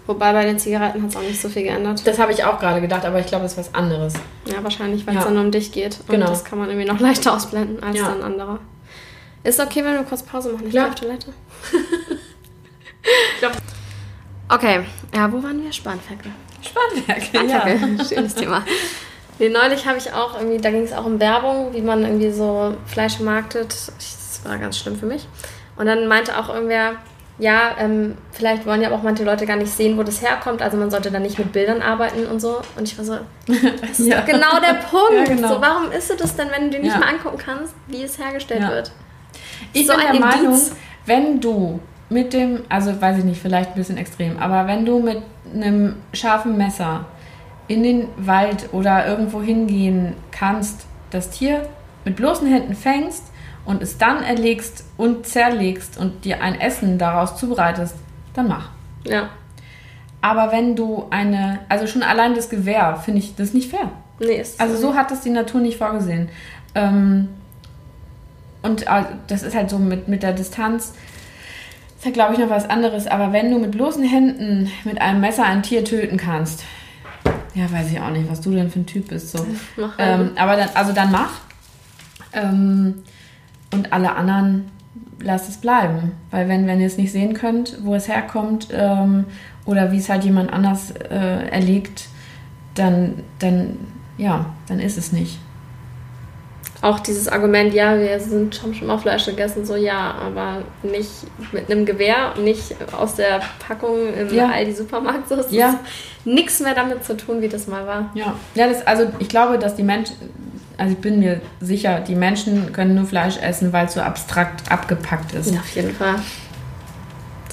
Wobei bei den Zigaretten hat es auch nicht so viel geändert. das habe ich auch gerade gedacht, aber ich glaube, das ist was anderes. Ja, wahrscheinlich, weil es Ja. dann nur um dich geht. Und Genau. das kann man irgendwie noch [LAUGHS] leichter ausblenden als Ja. dann andere. Ist okay, wenn wir kurz Pause machen? Ich gehe auf Toilette. Ich glaub- [LAUGHS] okay, ja, wo waren wir? Spanferkel. Spanferkel, Spanferkel, schönes Thema. Nee, neulich habe ich auch irgendwie, da ging es auch um Werbung, wie man irgendwie so Fleisch marktet. Ich, war ganz schlimm für mich. Und dann meinte auch irgendwer, ja, ähm, vielleicht wollen ja auch manche Leute gar nicht sehen, wo das herkommt. Also man sollte dann nicht mit Bildern arbeiten und so. Und ich war so, [LAUGHS] das ist Ja. doch genau der [LAUGHS] Punkt. Ja, genau. so, warum isst du das denn, wenn du dir nicht Ja. mal angucken kannst, wie es hergestellt wird? Ich So bin der Meinung, Indiz. wenn du mit dem, also weiß ich nicht, vielleicht ein bisschen extrem, aber wenn du mit einem scharfen Messer in den Wald oder irgendwo hingehen kannst, das Tier mit bloßen Händen fängst und es dann erlegst und zerlegst und dir ein Essen daraus zubereitest, dann mach. Ja. Aber wenn du eine, also schon allein das Gewehr, finde ich das nicht fair. Nee, ist Also so hat es die Natur nicht vorgesehen. Ähm, und äh, das ist halt so mit, mit der Distanz. Ist ja, glaube ich, noch was anderes. Aber wenn du mit bloßen Händen mit einem Messer ein Tier töten kannst, ja, weiß ich auch nicht, was du denn für ein Typ bist. So. Mach halt. Ähm, aber dann, also dann mach. Ähm, und alle anderen lasst es bleiben. Weil wenn, wenn ihr es nicht sehen könnt, wo es herkommt ähm, oder wie es halt jemand anders äh, erlegt, dann, dann, ja, dann ist es nicht. Auch dieses Argument, ja, wir sind, haben schon mal Fleisch gegessen, so ja, aber nicht mit einem Gewehr, nicht aus der Packung im Ja. Aldi-Supermarkt. So, es Ja. nichts mehr damit zu tun, wie das mal war. Ja, ja das, also ich glaube, dass die Menschen, also ich bin mir sicher, die Menschen können nur Fleisch essen, weil es so abstrakt abgepackt ist. Ja, auf jeden Fall.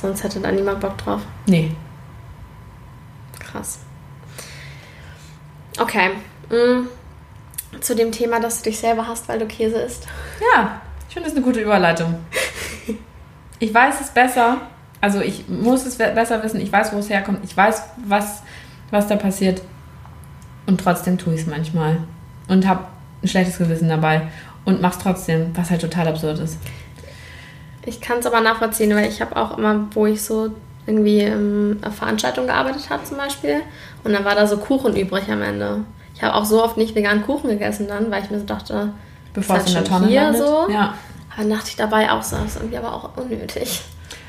Sonst hätte da niemand Bock drauf. Nee. Krass. Okay. Mm. Zu dem Thema, dass du dich selber hast, weil du Käse isst. Ja, ich finde das eine gute Überleitung. Ich weiß es besser, also ich muss es besser wissen, ich weiß, wo es herkommt, ich weiß, was, was da passiert. Und trotzdem tue ich es manchmal. Und habe ein schlechtes Gewissen dabei. Und mach's trotzdem, was halt total absurd ist. Ich kann es aber nachvollziehen, weil ich habe auch immer, wo ich so irgendwie in einer Veranstaltung gearbeitet habe zum Beispiel, und dann war da so Kuchen übrig am Ende. Ich habe auch so oft nicht veganen Kuchen gegessen dann, weil ich mir so dachte, bevor es in der Tonne hier landet. so. Ja. Aber dachte ich dabei auch so, das ist irgendwie aber auch unnötig.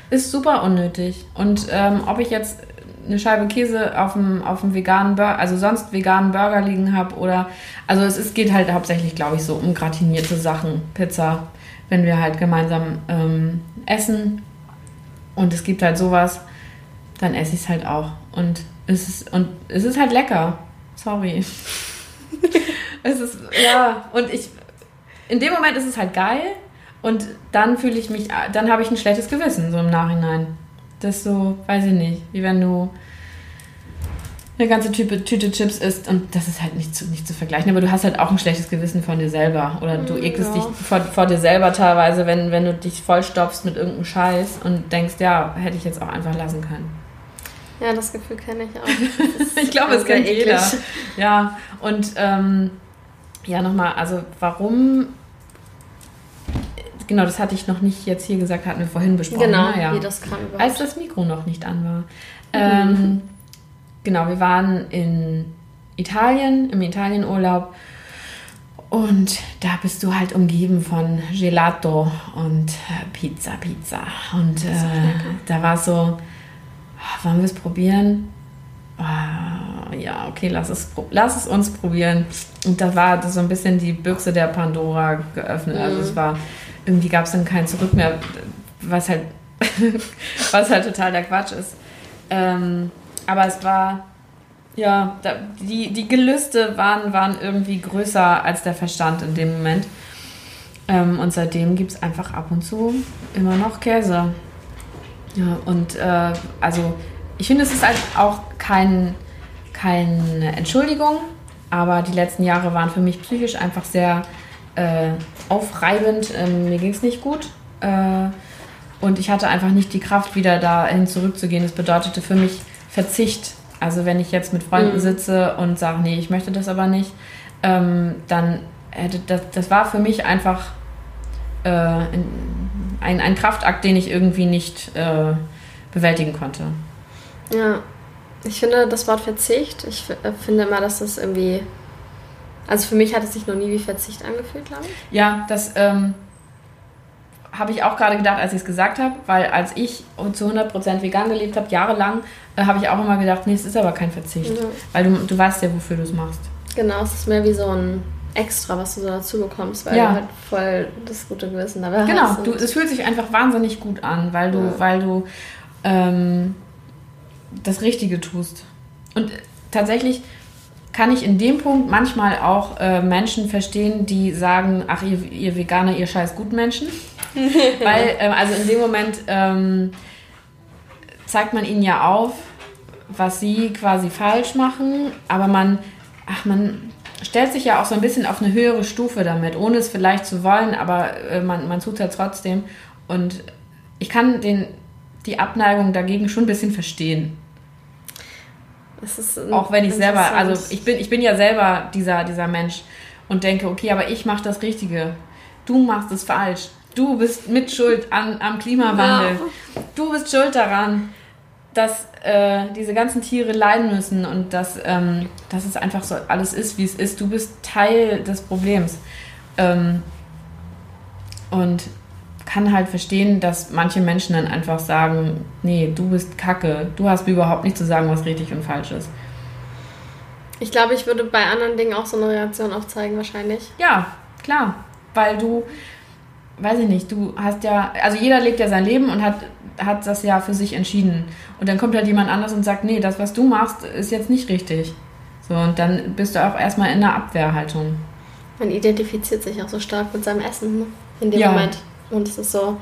Ist super unnötig. Und ähm, ob ich jetzt eine Scheibe Käse auf dem, auf dem veganen Burger, also sonst veganen Burger liegen habe oder, also es ist, geht halt hauptsächlich, glaube ich, so um gratinierte Sachen, Pizza, wenn wir halt gemeinsam ähm, essen und es gibt halt sowas, dann esse ich es halt auch. Und es ist, und es ist halt lecker. Sorry. [LAUGHS] es ist, ja, und ich, in dem Moment ist es halt geil und dann fühle ich mich, dann habe ich ein schlechtes Gewissen, so im Nachhinein. Das ist so, weiß ich nicht, wie wenn du eine ganze Tüte, Tüte Chips isst und das ist halt nicht zu, nicht zu vergleichen, aber du hast halt auch ein schlechtes Gewissen von dir selber oder du mm, ekelst ja. dich vor, vor dir selber teilweise, wenn, wenn du dich vollstopfst mit irgendeinem Scheiß und denkst, ja, hätte ich jetzt auch einfach lassen können. Ja, das Gefühl kenne ich auch. [LAUGHS] ich glaube, es kennt jeder. Ja, und ähm, ja, nochmal, also warum genau, das hatte ich noch nicht jetzt hier gesagt, hatten wir vorhin besprochen. Genau, naja, wie das kam überhaupt. Als das Mikro noch nicht an war. Mhm. Ähm, genau, wir waren in Italien, im Italienurlaub. Und da bist du halt umgeben von Gelato und äh, Pizza, Pizza. Und äh, da war es so, oh, wollen wir es probieren? Oh, ja, okay, lass es, lass es uns probieren. Und da war so ein bisschen die Büchse der Pandora geöffnet. Mhm. Also es war irgendwie gab es dann kein Zurück mehr, was halt, [LAUGHS] was halt total der Quatsch ist. Ähm, aber es war, ja, da, die, die Gelüste waren, waren irgendwie größer als der Verstand in dem Moment. Ähm, und seitdem gibt es einfach ab und zu immer noch Käse. Ja, und äh, also ich finde, es ist halt auch kein, keine Entschuldigung, aber die letzten Jahre waren für mich psychisch einfach sehr äh, aufreibend. Ähm, mir ging es nicht gut. Äh, und ich hatte einfach nicht die Kraft, wieder dahin zurückzugehen. Das bedeutete für mich Verzicht. Also wenn ich jetzt mit Freunden mhm. sitze und sage, nee, ich möchte das aber nicht, ähm, dann hätte das, das war für mich einfach äh, ein, ein Kraftakt, den ich irgendwie nicht äh, bewältigen konnte. Ja, ich finde das Wort Verzicht, ich äh, finde immer, dass das irgendwie also für mich hat es sich noch nie wie Verzicht angefühlt, glaube ich. Ja, das ähm, habe ich auch gerade gedacht, als ich es gesagt habe, weil als ich zu 100% vegan gelebt habe, jahrelang, äh, habe ich auch immer gedacht, nee, es ist aber kein Verzicht. Ja. Weil du, du weißt ja, wofür du es machst. Genau, es ist mehr wie so ein Extra, was du so dazu bekommst, weil ja. du halt voll das gute Gewissen dabei genau, hast. Genau, es fühlt sich einfach wahnsinnig gut an, weil du, ja. weil du ähm, das Richtige tust. Und tatsächlich kann ich in dem Punkt manchmal auch äh, Menschen verstehen, die sagen, ach, ihr, ihr Veganer, ihr scheiß Gutmenschen. [LAUGHS] Weil, ähm, also in dem Moment ähm, zeigt man ihnen ja auf, was sie quasi falsch machen, aber man, ach, man stellt sich ja auch so ein bisschen auf eine höhere Stufe damit, ohne es vielleicht zu wollen, aber äh, man, man tut es ja trotzdem. Und ich kann den, die Abneigung dagegen schon ein bisschen verstehen auch wenn ich selber, also ich bin, ich bin ja selber dieser, dieser Mensch und denke, okay, aber ich mache das Richtige. Du machst es falsch. Du bist mitschuld an, am Klimawandel. Ja. Du bist schuld daran, dass äh, diese ganzen Tiere leiden müssen und dass, ähm, dass es einfach so alles ist, wie es ist. Du bist Teil des Problems. Ähm, und kann halt verstehen, dass manche Menschen dann einfach sagen, nee, du bist Kacke, du hast mir überhaupt nicht zu sagen, was richtig und falsch ist. Ich glaube, ich würde bei anderen Dingen auch so eine Reaktion aufzeigen, wahrscheinlich. Ja, klar. Weil du, weiß ich nicht, du hast ja, also jeder lebt ja sein Leben und hat, hat das ja für sich entschieden. Und dann kommt halt jemand anders und sagt, nee, das, was du machst, ist jetzt nicht richtig. So, und dann bist du auch erstmal in einer Abwehrhaltung. man identifiziert sich auch so stark mit seinem Essen ne? in dem Ja. Moment. Und es ist so,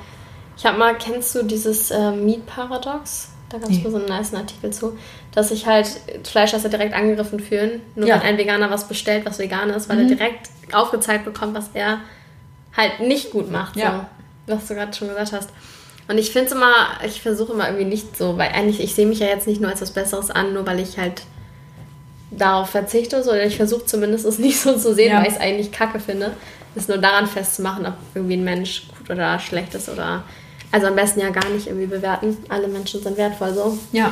ich habe mal, kennst du dieses äh, Meat Paradox? Da gab es Nee. mal so einen nice Artikel zu, dass sich halt Fleischesser direkt angegriffen fühlen, nur Ja. Mhm. wenn ein Veganer was bestellt, was vegan ist, weil er direkt aufgezeigt bekommt, was er halt nicht gut macht. Ja. So, was du gerade schon gesagt hast. Und ich finde es immer, ich versuche immer irgendwie nicht so, weil eigentlich, ich sehe mich ja jetzt nicht nur als was Besseres an, nur weil ich halt darauf verzichte, sondern ich versuche zumindest es nicht so zu sehen, Ja. weil ich es eigentlich kacke finde. Es nur daran festzumachen, ob irgendwie ein Mensch gut oder schlecht ist oder. Also am besten ja gar nicht irgendwie bewerten. Alle Menschen sind wertvoll so. Ja.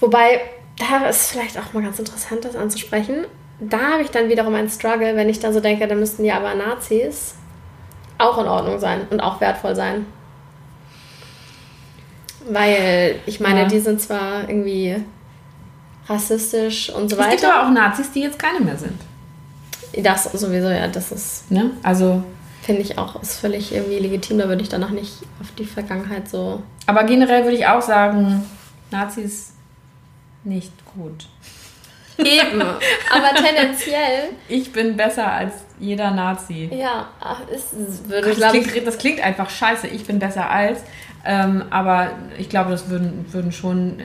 Wobei, da ist vielleicht auch mal ganz interessant, das anzusprechen. Da habe ich dann wiederum einen Struggle, wenn ich da so denke, dann müssten ja aber Nazis auch in Ordnung sein und auch wertvoll sein. Weil, ich meine, Ja. die sind zwar irgendwie rassistisch und so Es gibt weiter. aber auch Nazis, die jetzt keine mehr sind. Das sowieso, ja, das ist, Ne? Also, finde ich auch, ist völlig irgendwie legitim. Da würde ich danach nicht auf die Vergangenheit so. aber generell würde ich auch sagen, Nazis nicht gut. Eben. aber tendenziell, Ich bin besser als jeder Nazi. ja, es würde, Das klingt, das klingt einfach scheiße, ich bin besser als. Ähm, aber ich glaube, das würden, würden schon äh,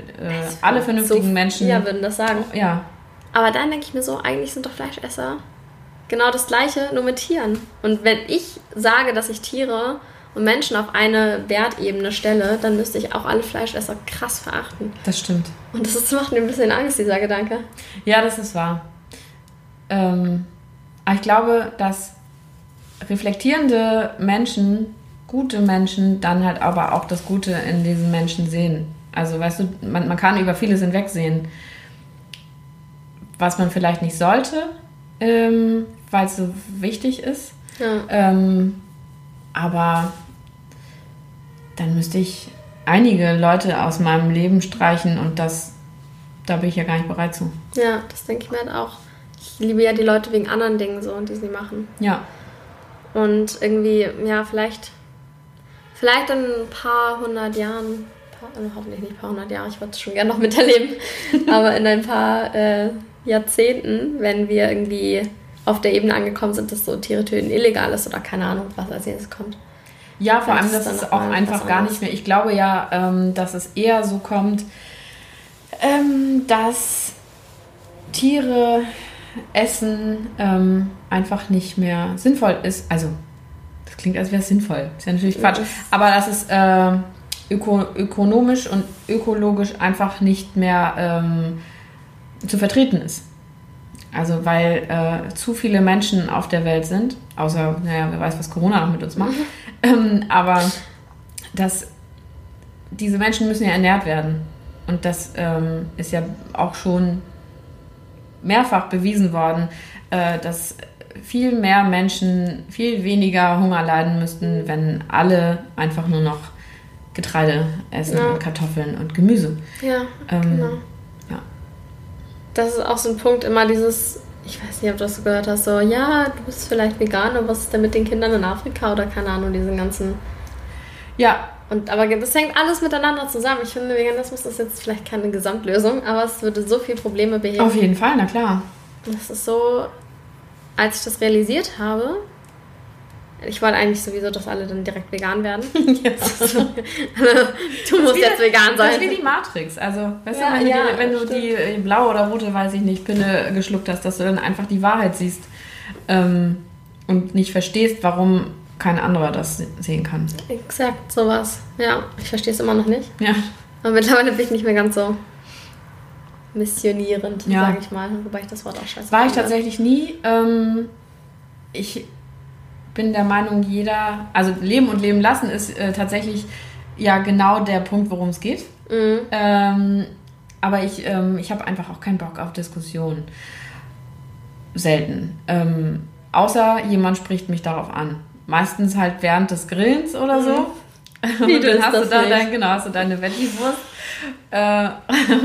alle vernünftigen so, Menschen. Ja, würden das sagen. ja, Aber dann denke ich mir so, eigentlich sind doch Fleischesser genau das Gleiche, nur mit Tieren. Und wenn ich sage, dass ich Tiere und Menschen auf eine Wertebene stelle, dann müsste ich auch alle Fleischesser krass verachten. das stimmt. Und das ist, macht mir ein bisschen Angst, dieser Gedanke. Ja, das ist wahr. Ähm, aber ich glaube, dass reflektierende Menschen, gute Menschen, dann halt aber auch das Gute in diesen Menschen sehen. Also, weißt du, man, man kann über vieles hinwegsehen, was man vielleicht nicht sollte, ähm, weil es so wichtig ist. Ja. Ähm, aber dann müsste ich einige Leute aus meinem Leben streichen und das, da bin ich ja gar nicht bereit zu. Ja, das denke ich mir halt auch. Ich liebe ja die Leute wegen anderen Dingen so, die sie machen. Ja, Und irgendwie, ja, vielleicht, vielleicht in ein paar hundert Jahren, paar, äh, hoffentlich nicht ein paar hundert Jahre, ich würde es schon gerne noch [LAUGHS] miterleben, [LAUGHS] aber in ein paar äh, Jahrzehnten, wenn wir irgendwie auf der Ebene angekommen sind, dass so Tiere töten illegal ist oder keine Ahnung, was als nächstes kommt. ja vor allem, ist das dann ist noch auch einfach gar nicht mehr. Ich glaube ja, ähm, dass es eher so kommt, ähm, dass Tiere essen ähm, einfach nicht mehr sinnvoll ist. Also, das klingt, als wäre es sinnvoll. Ist ja natürlich Quatsch. Aber dass es äh, öko ökonomisch und ökologisch einfach nicht mehr ähm, zu vertreten ist. Also weil äh, zu viele Menschen auf der Welt sind, außer, naja, wer weiß, was Corona noch mit uns macht. [LAUGHS] ähm, aber dass diese Menschen müssen ja ernährt werden. Und das ähm, ist ja auch schon mehrfach bewiesen worden, äh, dass viel mehr Menschen viel weniger Hunger leiden müssten, wenn alle einfach nur noch Getreide essen Ja. und Kartoffeln und Gemüse. Ja, Ähm, genau. Das ist auch so ein Punkt, immer dieses, ich weiß nicht, ob du das gehört hast, so, ja, du bist vielleicht vegan, aber was ist denn mit den Kindern in Afrika oder keine Ahnung, diesen ganzen Ja, Und aber das hängt alles miteinander zusammen. Ich finde, Veganismus ist jetzt vielleicht keine Gesamtlösung, aber es würde so viele Probleme beheben. auf jeden Fall, na klar. Das ist so, als ich das realisiert habe, ich wollte eigentlich sowieso, dass alle dann direkt vegan werden. [LAUGHS] [LAUGHS] du musst jetzt vegan Das sein. ist wie die Matrix. Also, weißt Ja, du, wenn du, ja, die, wenn du die äh, blaue oder rote, weiß ich nicht, Pille geschluckt hast, dass du dann einfach die Wahrheit siehst ähm, und nicht verstehst, warum kein anderer das se- sehen kann. Exakt, sowas. Ja, ich verstehe es immer noch nicht. Ja, Aber mittlerweile bin ich nicht mehr ganz so missionierend, Ja. sage ich mal. Wobei ich das Wort auch scheiße war ich tatsächlich nie. Ähm, ich bin der Meinung, jeder, also Leben und Leben lassen ist äh, tatsächlich ja genau der Punkt, worum es geht. Mhm. Ähm, aber ich, ähm, ich habe einfach auch keinen Bock auf Diskussionen. Selten. Ähm, außer jemand spricht mich darauf an. Meistens halt während des Grillens oder so. Mhm. [LAUGHS] Wie und dann hast du da dein, genau, hast du deine Veggie-Wurst. Äh,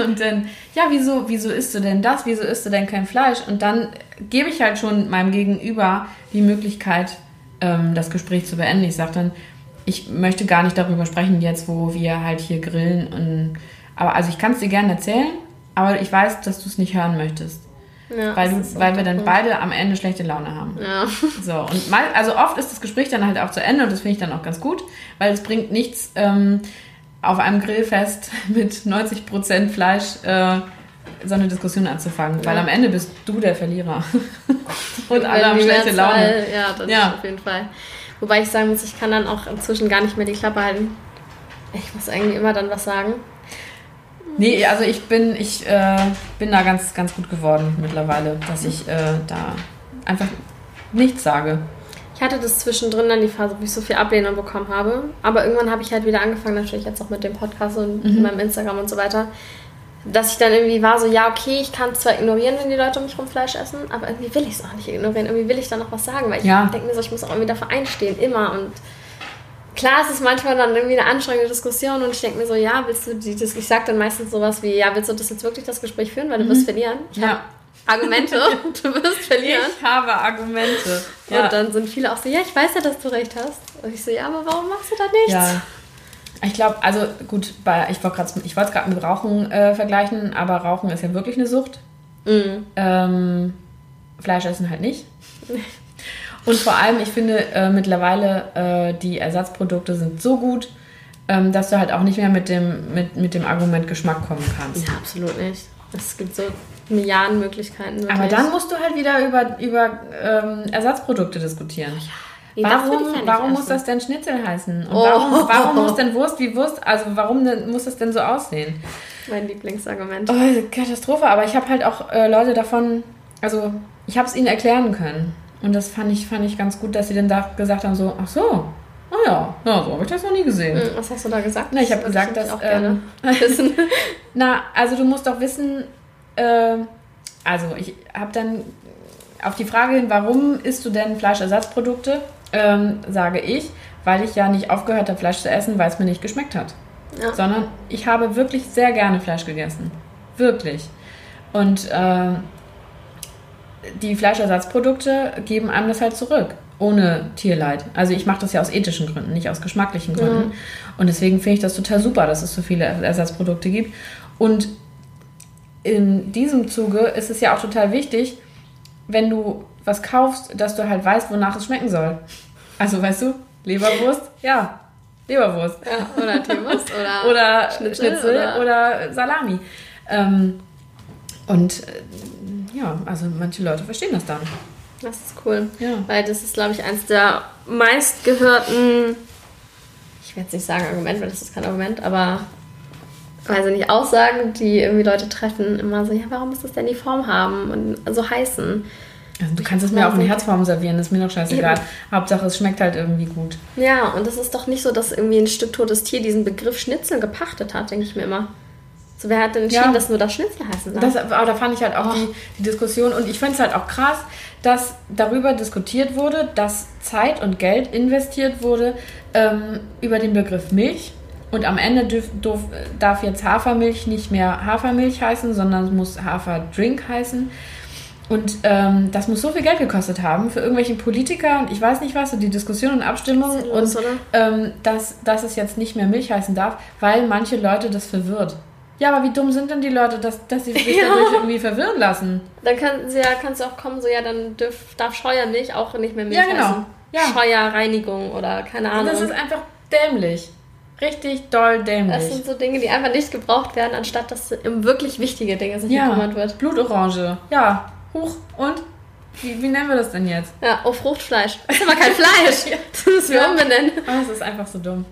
[LAUGHS] und dann, ja, wieso, wieso isst du denn das? Wieso isst du denn kein Fleisch? Und dann gebe ich halt schon meinem Gegenüber die Möglichkeit, ähm, das Gespräch zu beenden. Ich sage dann, ich möchte gar nicht darüber sprechen jetzt, wo wir halt hier grillen. Und, aber also ich kann es dir gerne erzählen, aber ich weiß, dass du es nicht hören möchtest. Ja, weil, du, weil wir dann Punkt. beide am Ende schlechte Laune haben. Ja. [LAUGHS] So, und mal, also oft ist das Gespräch dann halt auch zu Ende und das finde ich dann auch ganz gut, weil es bringt nichts ähm, auf einem Grillfest [LAUGHS] mit 90% Fleisch äh, so eine Diskussion anzufangen, ja. weil am Ende bist du der Verlierer. [LAUGHS] und alle haben schlechte Laune. Ja, das ja. auf jeden Fall. Wobei ich sagen muss, ich kann dann auch inzwischen gar nicht mehr die Klappe halten. Ich muss eigentlich immer dann was sagen. Nee, also ich bin, ich äh, bin da ganz, ganz gut geworden mittlerweile, dass ich äh, da einfach nichts sage. Ich hatte das zwischendrin dann die Phase, wo ich so viel Ablehnung bekommen habe. Aber irgendwann habe ich halt wieder angefangen, natürlich jetzt auch mit dem Podcast und mhm. meinem Instagram und so weiter, dass ich dann irgendwie war so, ja, okay, ich kann es zwar ignorieren, wenn die Leute um mich rum Fleisch essen, aber irgendwie will ich es auch nicht ignorieren. Irgendwie will ich da noch was sagen, weil ich ja. denke mir so, ich muss auch irgendwie dafür einstehen, immer. Und klar, es ist manchmal dann irgendwie eine anstrengende Diskussion und ich denke mir so, ja, willst du die, das, ich sage dann meistens sowas wie, ja, willst du das jetzt wirklich das Gespräch führen, weil du mhm. wirst verlieren? Ich ja. Argumente, [LAUGHS] [LAUGHS] du wirst verlieren. Ich habe Argumente. Ja. Und dann sind viele auch so, ja, ich weiß ja, dass du recht hast. Und ich so, ja, aber warum machst du da nichts? Ja. Ich glaube, also gut, bei, ich wollte es gerade mit Rauchen äh, vergleichen, aber Rauchen ist ja wirklich eine Sucht. Mhm. Ähm, Fleisch essen halt nicht. [LAUGHS] Und vor allem, ich finde äh, mittlerweile, äh, die Ersatzprodukte sind so gut, ähm, dass du halt auch nicht mehr mit dem, mit, mit dem Argument Geschmack kommen kannst. Ja, absolut nicht. Es gibt so Milliarden Möglichkeiten. Wirklich. Aber dann musst du halt wieder über, über ähm, Ersatzprodukte diskutieren. Ja. Nee, warum ja warum muss das denn Schnitzel heißen? Und oh. warum, warum muss [LAUGHS] denn Wurst wie Wurst, also warum denn, muss das denn so aussehen? Mein Lieblingsargument. Oh, Katastrophe, aber ich habe halt auch äh, Leute davon, also ich habe es ihnen erklären können. Und das fand ich, fand ich ganz gut, dass sie dann da gesagt haben, so, ach so, Ah ja, ja so habe ich das noch nie gesehen. Hm, was hast du da gesagt? Na, ich habe gesagt, dass. Auch ähm, [LAUGHS] wissen. na, also du musst doch wissen, äh, also ich habe dann auf die Frage hin, warum isst du denn Fleischersatzprodukte? Ähm, sage ich, weil ich ja nicht aufgehört habe, Fleisch zu essen, weil es mir nicht geschmeckt hat. Ja. Sondern ich habe wirklich sehr gerne Fleisch gegessen. Wirklich. Und äh, die Fleischersatzprodukte geben einem das halt zurück. Ohne Tierleid. Also ich mache das ja aus ethischen Gründen, nicht aus geschmacklichen Gründen. Mhm. Und deswegen finde ich das total super, dass es so viele Ersatzprodukte gibt. Und in diesem Zuge ist es ja auch total wichtig, wenn du was kaufst, dass du halt weißt, wonach es schmecken soll. Also, weißt du, Leberwurst, ja, Leberwurst. Ja, oder Teewurst oder, [LAUGHS] oder Schnitzel, Schnitzel oder, oder, Salami. Ähm, und äh, ja, also manche Leute verstehen das dann. Das ist cool. Ja. Weil das ist, glaube ich, eins der meistgehörten, ich werde jetzt nicht sagen Argument, weil das ist kein Argument, aber weiß ich nicht, Aussagen, die irgendwie Leute treffen, immer so, ja, warum muss das denn die Form haben und so heißen? Also du kannst es mir auch in Herzform servieren, das ist mir doch scheißegal. Eben. Hauptsache, es schmeckt halt irgendwie gut. Ja, und es ist doch nicht so, dass irgendwie ein Stück totes Tier diesen Begriff Schnitzel gepachtet hat, denke ich mir immer. So, wer hat denn entschieden, ja. dass nur das Schnitzel heißen darf? Das, aber da fand ich halt auch oh. die, die Diskussion und ich finde es halt auch krass, dass darüber diskutiert wurde, dass Zeit und Geld investiert wurde ähm, über den Begriff Milch. Und am Ende dürf, dürf, darf jetzt Hafermilch nicht mehr Hafermilch heißen, sondern es muss Haferdrink heißen. Und ähm, das muss so viel Geld gekostet haben für irgendwelche Politiker und ich weiß nicht was, und die Diskussion und Abstimmung und ähm, dass, dass es jetzt nicht mehr Milch heißen darf, weil manche Leute das verwirrt. Ja, aber wie dumm sind denn die Leute, dass, dass sie sich [LAUGHS] ja. dadurch irgendwie verwirren lassen? Dann kann, ja, kannst du auch kommen, so ja, dann dürf, darf Scheuermilch auch nicht mehr Milch ja, genau. heißen. Ja. Scheuerreinigung oder keine Ahnung. Das ist einfach dämlich. Richtig doll dämlich. Das sind so Dinge, die einfach nicht gebraucht werden, anstatt dass um wirklich wichtige Dinge sich ja. gekümmert wird. Blutorange, ja, Huch, und? Wie, wie nennen wir das denn jetzt? Ja, oh, Fruchtfleisch. Das ist aber kein Fleisch. [LAUGHS] Das müssen wir ja. umbenennen. Oh, das ist einfach so dumm.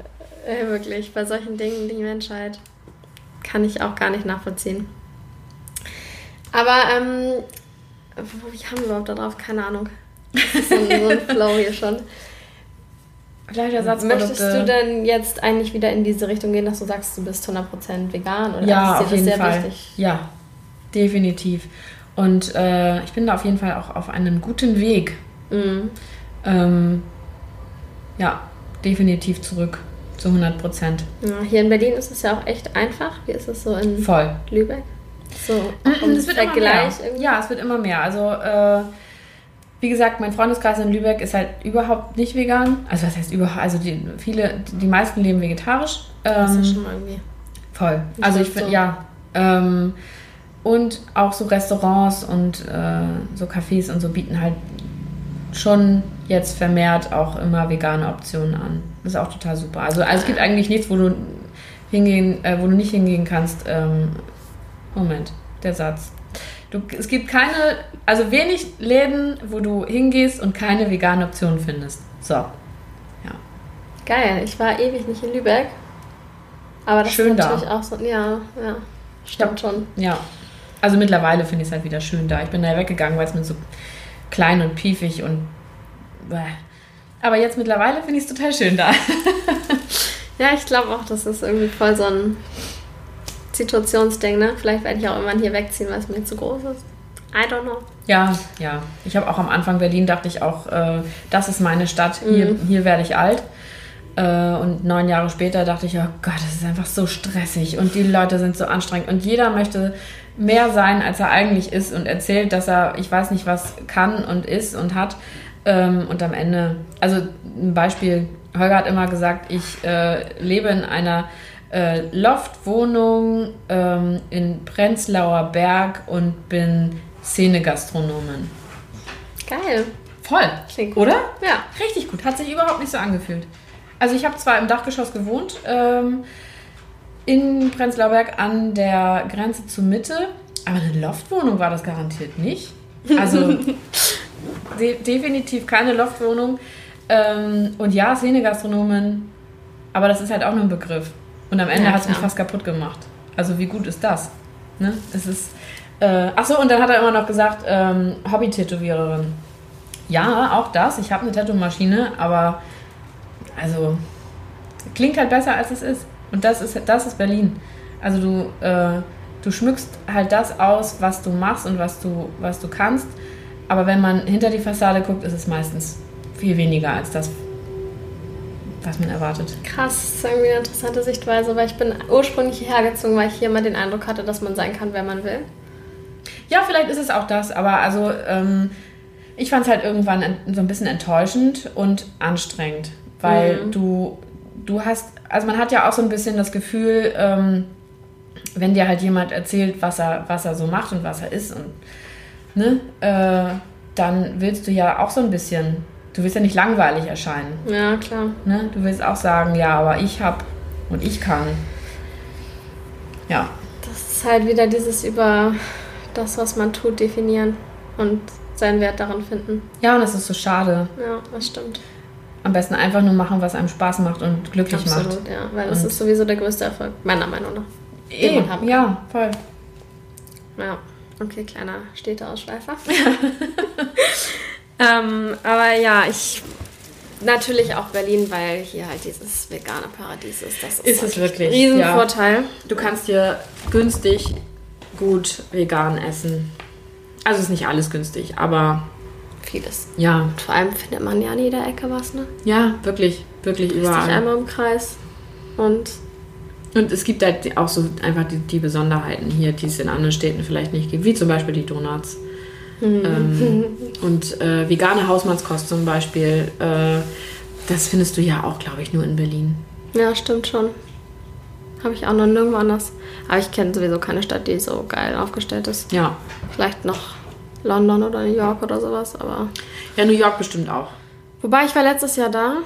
Ja, wirklich, bei solchen Dingen, die Menschheit, kann ich auch gar nicht nachvollziehen. Aber, ähm, wie haben wir überhaupt darauf? Keine Ahnung. Das ist so ein, so ein Flow hier schon. Möchtest du denn jetzt eigentlich wieder in diese Richtung gehen, dass du sagst, du bist 100% vegan? Oder ja, ist dir auf jeden sehr Fall. wichtig? Ja, definitiv. Und äh, ich bin da auf jeden Fall auch auf einem guten Weg. Mhm. Ähm, ja, definitiv zurück zu 100 Prozent. Ja, hier in Berlin ist es ja auch echt einfach. Wie ist es so in Voll. Lübeck? So, um es wird immer mehr. Ja, es wird immer mehr. Also, äh, wie gesagt, mein Freundeskreis in Lübeck ist halt überhaupt nicht vegan. Also, was heißt überhaupt? Also, die, viele, die meisten leben vegetarisch. Ähm, das ist schon mal irgendwie. Voll. Also, ich finde, so. ja. Ähm, Und auch so Restaurants und äh, so Cafés und so bieten halt schon jetzt vermehrt auch immer vegane Optionen an. Das ist auch total super. Also, also es gibt eigentlich nichts, wo du hingehen, äh, wo du nicht hingehen kannst. Ähm, Moment, der Satz. Du, es gibt keine, also wenig Läden, wo du hingehst und keine vegane Option findest. So. Ja. Geil, ich war ewig nicht in Lübeck. Aber das Schön ist natürlich da. auch so, ja, ja, stimmt schon. Ja. Also mittlerweile finde ich es halt wieder schön da. Ich bin da weggegangen, weil es mir so klein und piefig und. Bäh. Aber jetzt mittlerweile finde ich es total schön da. [LAUGHS] Ja, ich glaube auch, das ist irgendwie voll so ein Situationsding, ne? Vielleicht werde ich auch irgendwann hier wegziehen, weil es mir zu groß ist. I don't know. Ja, ja. Ich habe auch am Anfang Berlin dachte ich auch, äh, das ist meine Stadt, hier, hier werde ich alt. Äh, und neun Jahre später dachte ich, oh Gott, das ist einfach so stressig und die Leute sind so anstrengend und jeder möchte mehr sein, als er eigentlich ist und erzählt, dass er, ich weiß nicht, was kann und ist und hat. Ähm, und am Ende, also ein Beispiel, Holger hat immer gesagt, ich äh, lebe in einer äh, Loftwohnung ähm, in Prenzlauer Berg und bin Szenegastronomin. Geil. Voll. Klingt gut. Oder? Ja. Richtig gut. Hat sich überhaupt nicht so angefühlt. Also ich habe zwar im Dachgeschoss gewohnt, ähm, in Prenzlauer Berg an der Grenze zur Mitte, aber eine Loftwohnung war das garantiert nicht. Also [LAUGHS] de definitiv keine Loftwohnung. Ähm, und ja, Szenegastronomen, aber das ist halt auch nur ein Begriff. Und am Ende Ja, hat es mich fast kaputt gemacht. Also wie gut ist das? Ne? Es ist. Äh, achso, und dann hat er immer noch gesagt, ähm, Hobby-Tätowiererin. Ja, auch das. Ich habe eine Tattoo-Maschine, aber also klingt halt besser als es ist. Und das ist das ist Berlin. Also du, äh, du schmückst halt das aus, was du machst und was du, was du kannst. Aber wenn man hinter die Fassade guckt, ist es meistens viel weniger als das, was man erwartet. Krass, das ist irgendwie eine interessante Sichtweise, weil ich bin ursprünglich hierher gezogen, weil ich hier mal den Eindruck hatte, dass man sein kann, wer man will. Ja, vielleicht ist es auch das, aber also ähm, ich fand es halt irgendwann so ein bisschen enttäuschend und anstrengend, weil du, du hast, also man hat ja auch so ein bisschen das Gefühl, ähm, wenn dir halt jemand erzählt, was er, was er so macht und was er ist und ne, äh, dann willst du ja auch so ein bisschen, du willst ja nicht langweilig erscheinen. Ja, klar. Ne? Du willst auch sagen, ja, aber ich hab und ich kann. Ja. Das ist halt wieder dieses über das, was man tut, definieren und seinen Wert daran finden. Ja, und das ist so schade. Ja, das stimmt. Am besten einfach nur machen, was einem Spaß macht und glücklich macht. Absolut, ja. Weil das Und- ist sowieso der größte Erfolg, meiner Meinung nach. den Eh, ja, voll. Ja, okay, kleiner Städteausschweifer. [LAUGHS] [LAUGHS] ähm, aber ja, ich natürlich auch Berlin, weil hier halt dieses vegane Paradies ist. Das ist, Ist es natürlich wirklich, ein Riesenvorteil. Du kannst hier günstig gut vegan essen. Also ist nicht alles günstig, aber Vieles. ja, Und vor allem findet man ja an jeder Ecke was, ne? ja, wirklich, wirklich dich überall. einmal im Kreis und Und es gibt halt auch so einfach die, die Besonderheiten hier, die es in anderen Städten vielleicht nicht gibt, wie zum Beispiel die Donuts. Ähm, und äh, vegane Hausmannskost zum Beispiel, äh, das findest du ja auch, glaube ich, nur in Berlin. ja, stimmt schon. Habe ich auch noch nirgendwo anders. Aber ich kenne sowieso keine Stadt, die so geil aufgestellt ist. Ja. Vielleicht noch London oder New York oder sowas, aber. Ja, New York bestimmt auch. Wobei ich war letztes Jahr da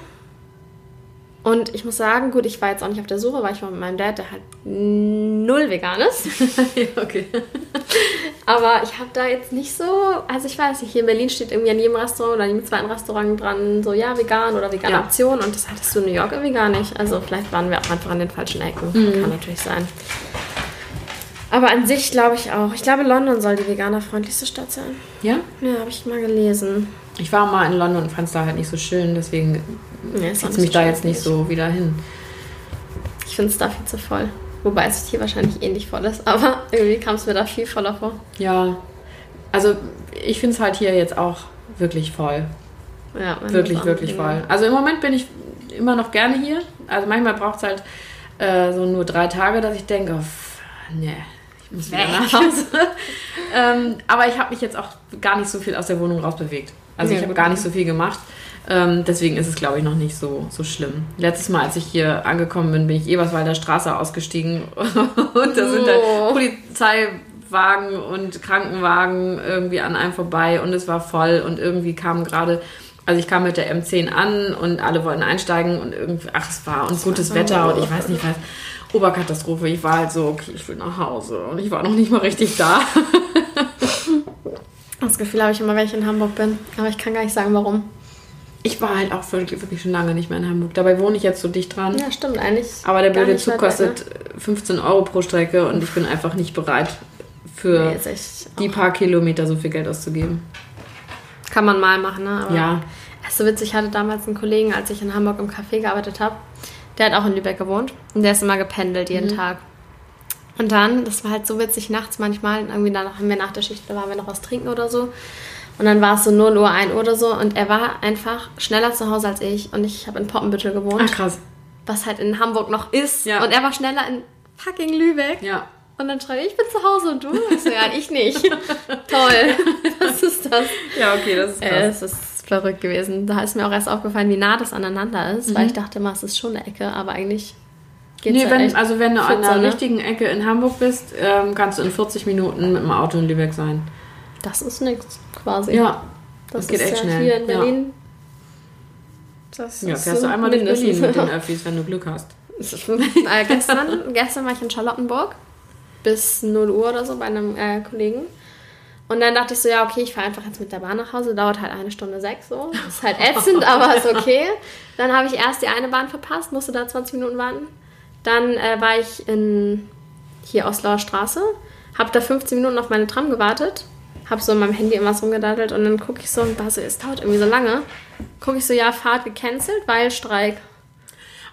und ich muss sagen, gut, ich war jetzt auch nicht auf der Suche, weil ich war mit meinem Dad, der halt null vegan ist. [LAUGHS] ja, okay. [LAUGHS] Aber ich habe da jetzt nicht so, also ich weiß nicht, hier in Berlin steht irgendwie an jedem Restaurant oder an jedem zweiten Restaurant dran, so ja, vegan oder vegane Ja. Option und das hattest du in New York irgendwie gar nicht. Also vielleicht waren wir auch einfach an den falschen Ecken. Kann natürlich sein. Aber an sich glaube ich auch. Ich glaube, London soll die veganerfreundlichste Stadt sein. Ja? Ja, habe ich mal gelesen. Ich war mal in London und fand es da halt nicht so schön, deswegen auch zieht mich so da jetzt nicht so wieder hin. Ich finde es da viel zu voll. Wobei es hier wahrscheinlich ähnlich voll ist, aber irgendwie kam es mir da viel voller vor. Ja, also ich finde es halt hier jetzt auch wirklich voll. Ja, Wirklich, wirklich voll. Also im Moment bin ich immer noch gerne hier. Also manchmal braucht es halt äh, so nur drei Tage, dass ich denke, oh, nee, ich muss wieder nach Hause. [LAUGHS] ähm, aber ich habe mich jetzt auch gar nicht so viel aus der Wohnung rausbewegt. Also Ja, ich habe gar nicht so viel gemacht. Ähm, deswegen ist es, glaube ich, noch nicht so, so schlimm. Letztes Mal, als ich hier angekommen bin, bin ich Eberswalder Straße ausgestiegen [LAUGHS] und da sind Oh. halt Notarztwagen und Krankenwagen irgendwie an einem vorbei und es war voll und irgendwie kam gerade, also ich kam mit der M10 an und alle wollten einsteigen und irgendwie, ach, es war und gutes Wetter und ich weiß nicht was. Oberkatastrophe. Ich war halt so, okay, ich will nach Hause und ich war noch nicht mal richtig da. [LAUGHS] Das Gefühl habe ich immer, wenn ich in Hamburg bin. Aber ich kann gar nicht sagen, warum. Ich war halt auch wirklich, wirklich schon lange nicht mehr in Hamburg. Dabei wohne ich jetzt so dicht dran. Ja, stimmt eigentlich. Aber der blöde Zug weit weg, kostet 15 Euro pro Strecke und ich bin einfach nicht bereit, für Nee, die paar Kilometer so viel Geld auszugeben. Kann man mal machen, ne? Aber Ja. Es ist so witzig, ich hatte damals einen Kollegen, als ich in Hamburg im Café gearbeitet habe. Der hat auch in Lübeck gewohnt. Und der ist immer gependelt jeden Mhm. Tag. Und dann, das war halt so witzig, nachts manchmal, irgendwie danach haben wir nach der Schicht, da waren wir noch was trinken oder so. Und dann war es so 0 Uhr, 1 Uhr oder so. Und er war einfach schneller zu Hause als ich. Und ich habe in Poppenbüttel gewohnt, Ach, krass. was halt in Hamburg noch ist. Ja. Und er war schneller in fucking Lübeck. Ja. Und dann schreibe ich, ich bin zu Hause und du? Ich so, ja, ich nicht. [LAUGHS] Toll. Was ist das? Ja, okay, das ist Äh, es ist verrückt gewesen. Da ist mir auch erst aufgefallen, wie nah das aneinander ist, weil ich dachte immer, es ist schon eine Ecke, aber eigentlich geht's Nee, ja wenn, echt also wenn du an der ne? richtigen Ecke in Hamburg bist, ähm, kannst du in 40 Minuten mit dem Auto in Lübeck sein. Das ist nichts, quasi. Ja. das, das geht echt ja schnell. hier in Ja. Berlin. Ja, ist fährst du einmal durch mindestens. Berlin mit den [LAUGHS] Öffis, wenn du Glück hast. [LAUGHS] äh, gestern, gestern war ich in Charlottenburg bis 0 Uhr oder so bei einem äh, Kollegen. Und dann dachte ich so, ja, okay, ich fahre einfach jetzt mit der Bahn nach Hause. Dauert halt eine Stunde sechs so. Ist halt [LAUGHS] ätzend, aber ist okay. Dann habe ich erst die eine Bahn verpasst, musste da 20 Minuten warten. Dann äh, war ich in hier Oslauer Straße, habe da 15 Minuten auf meine Tram gewartet, habe so in meinem Handy immer so rumgedattelt und dann gucke ich so und war so, es dauert irgendwie so lange. Gucke ich so, ja, Fahrt gecancelt, weil Streik.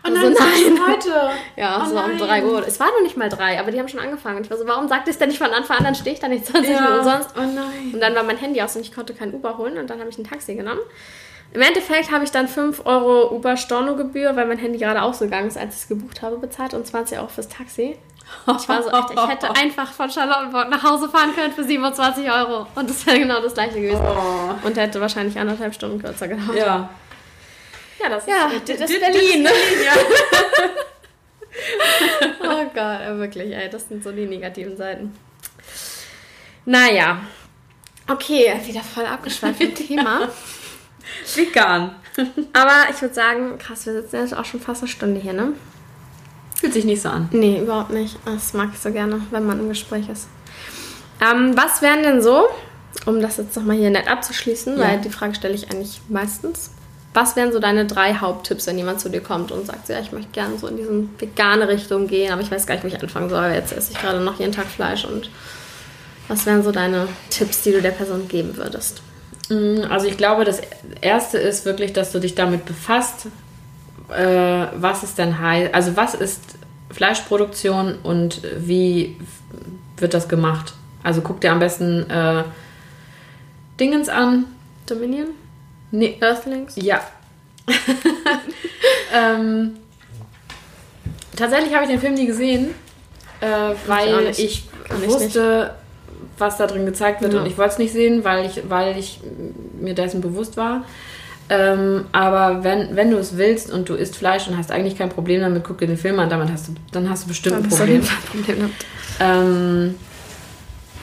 Oh nein, nein. heute. [LAUGHS] Ja, Oh so um nein. 3 Uhr. Es war noch nicht mal 3, aber die haben schon angefangen. Und ich war so, warum sagt ihr es denn nicht von Anfang an? Dann stehe ich da nicht [LAUGHS] 20 Minuten sonst. Oh nein. Und dann war mein Handy aus und ich konnte kein Uber holen und dann habe ich ein Taxi genommen. Im Endeffekt habe ich dann 5 Euro Uber-Stornogebühr, weil mein Handy gerade ausgegangen ist, als ich es gebucht habe, bezahlt und 20 Euro fürs Taxi. Ich war so echt, ich hätte [LAUGHS] einfach von Charlottenburg nach Hause fahren können für 27 Euro. Und das wäre genau das gleiche gewesen. Oh. Und hätte wahrscheinlich anderthalb Stunden kürzer gedauert. Ja. Ja, das ist, Ja, das das- ist das- Berlin. ja. [LAUGHS] Oh Gott, äh, wirklich, ey, das sind so die negativen Seiten. Naja. Okay, wieder voll abgeschweift vom [LAUGHS] Thema. Vegan. Aber ich würde sagen, krass, wir sitzen jetzt auch schon fast eine Stunde hier, ne? Fühlt sich nicht so an. Nee, überhaupt nicht. Das mag ich so gerne, wenn man im Gespräch ist. Ähm, was wären denn so, um das jetzt nochmal hier nett abzuschließen, Ja. weil die Frage stelle ich eigentlich meistens. Was wären so deine drei Haupttipps, wenn jemand zu dir kommt und sagt, ja, ich möchte gerne so in diese vegane Richtung gehen, aber ich weiß gar nicht, wo ich anfangen soll. Jetzt esse ich gerade noch jeden Tag Fleisch und was wären so deine Tipps, die du der Person geben würdest? Mm, Also ich glaube, das Erste ist wirklich, dass du dich damit befasst, äh, was ist denn heiß, also was ist Fleischproduktion und wie wird das gemacht? Also guck dir am besten äh, Dingens an. Dominion? Nee, Earthlings? ja. [LAUGHS] ähm, tatsächlich habe ich den Film nie gesehen, äh, weil ich, ich wusste, was da drin gezeigt wird Ja. und ich wollte es nicht sehen, weil ich, weil ich mir dessen bewusst war. Ähm, aber wenn, wenn du es willst und du isst Fleisch und hast eigentlich kein Problem damit, guck dir den Film an, damit hast du, dann hast du bestimmt ein Problem. Problem damit. Ähm,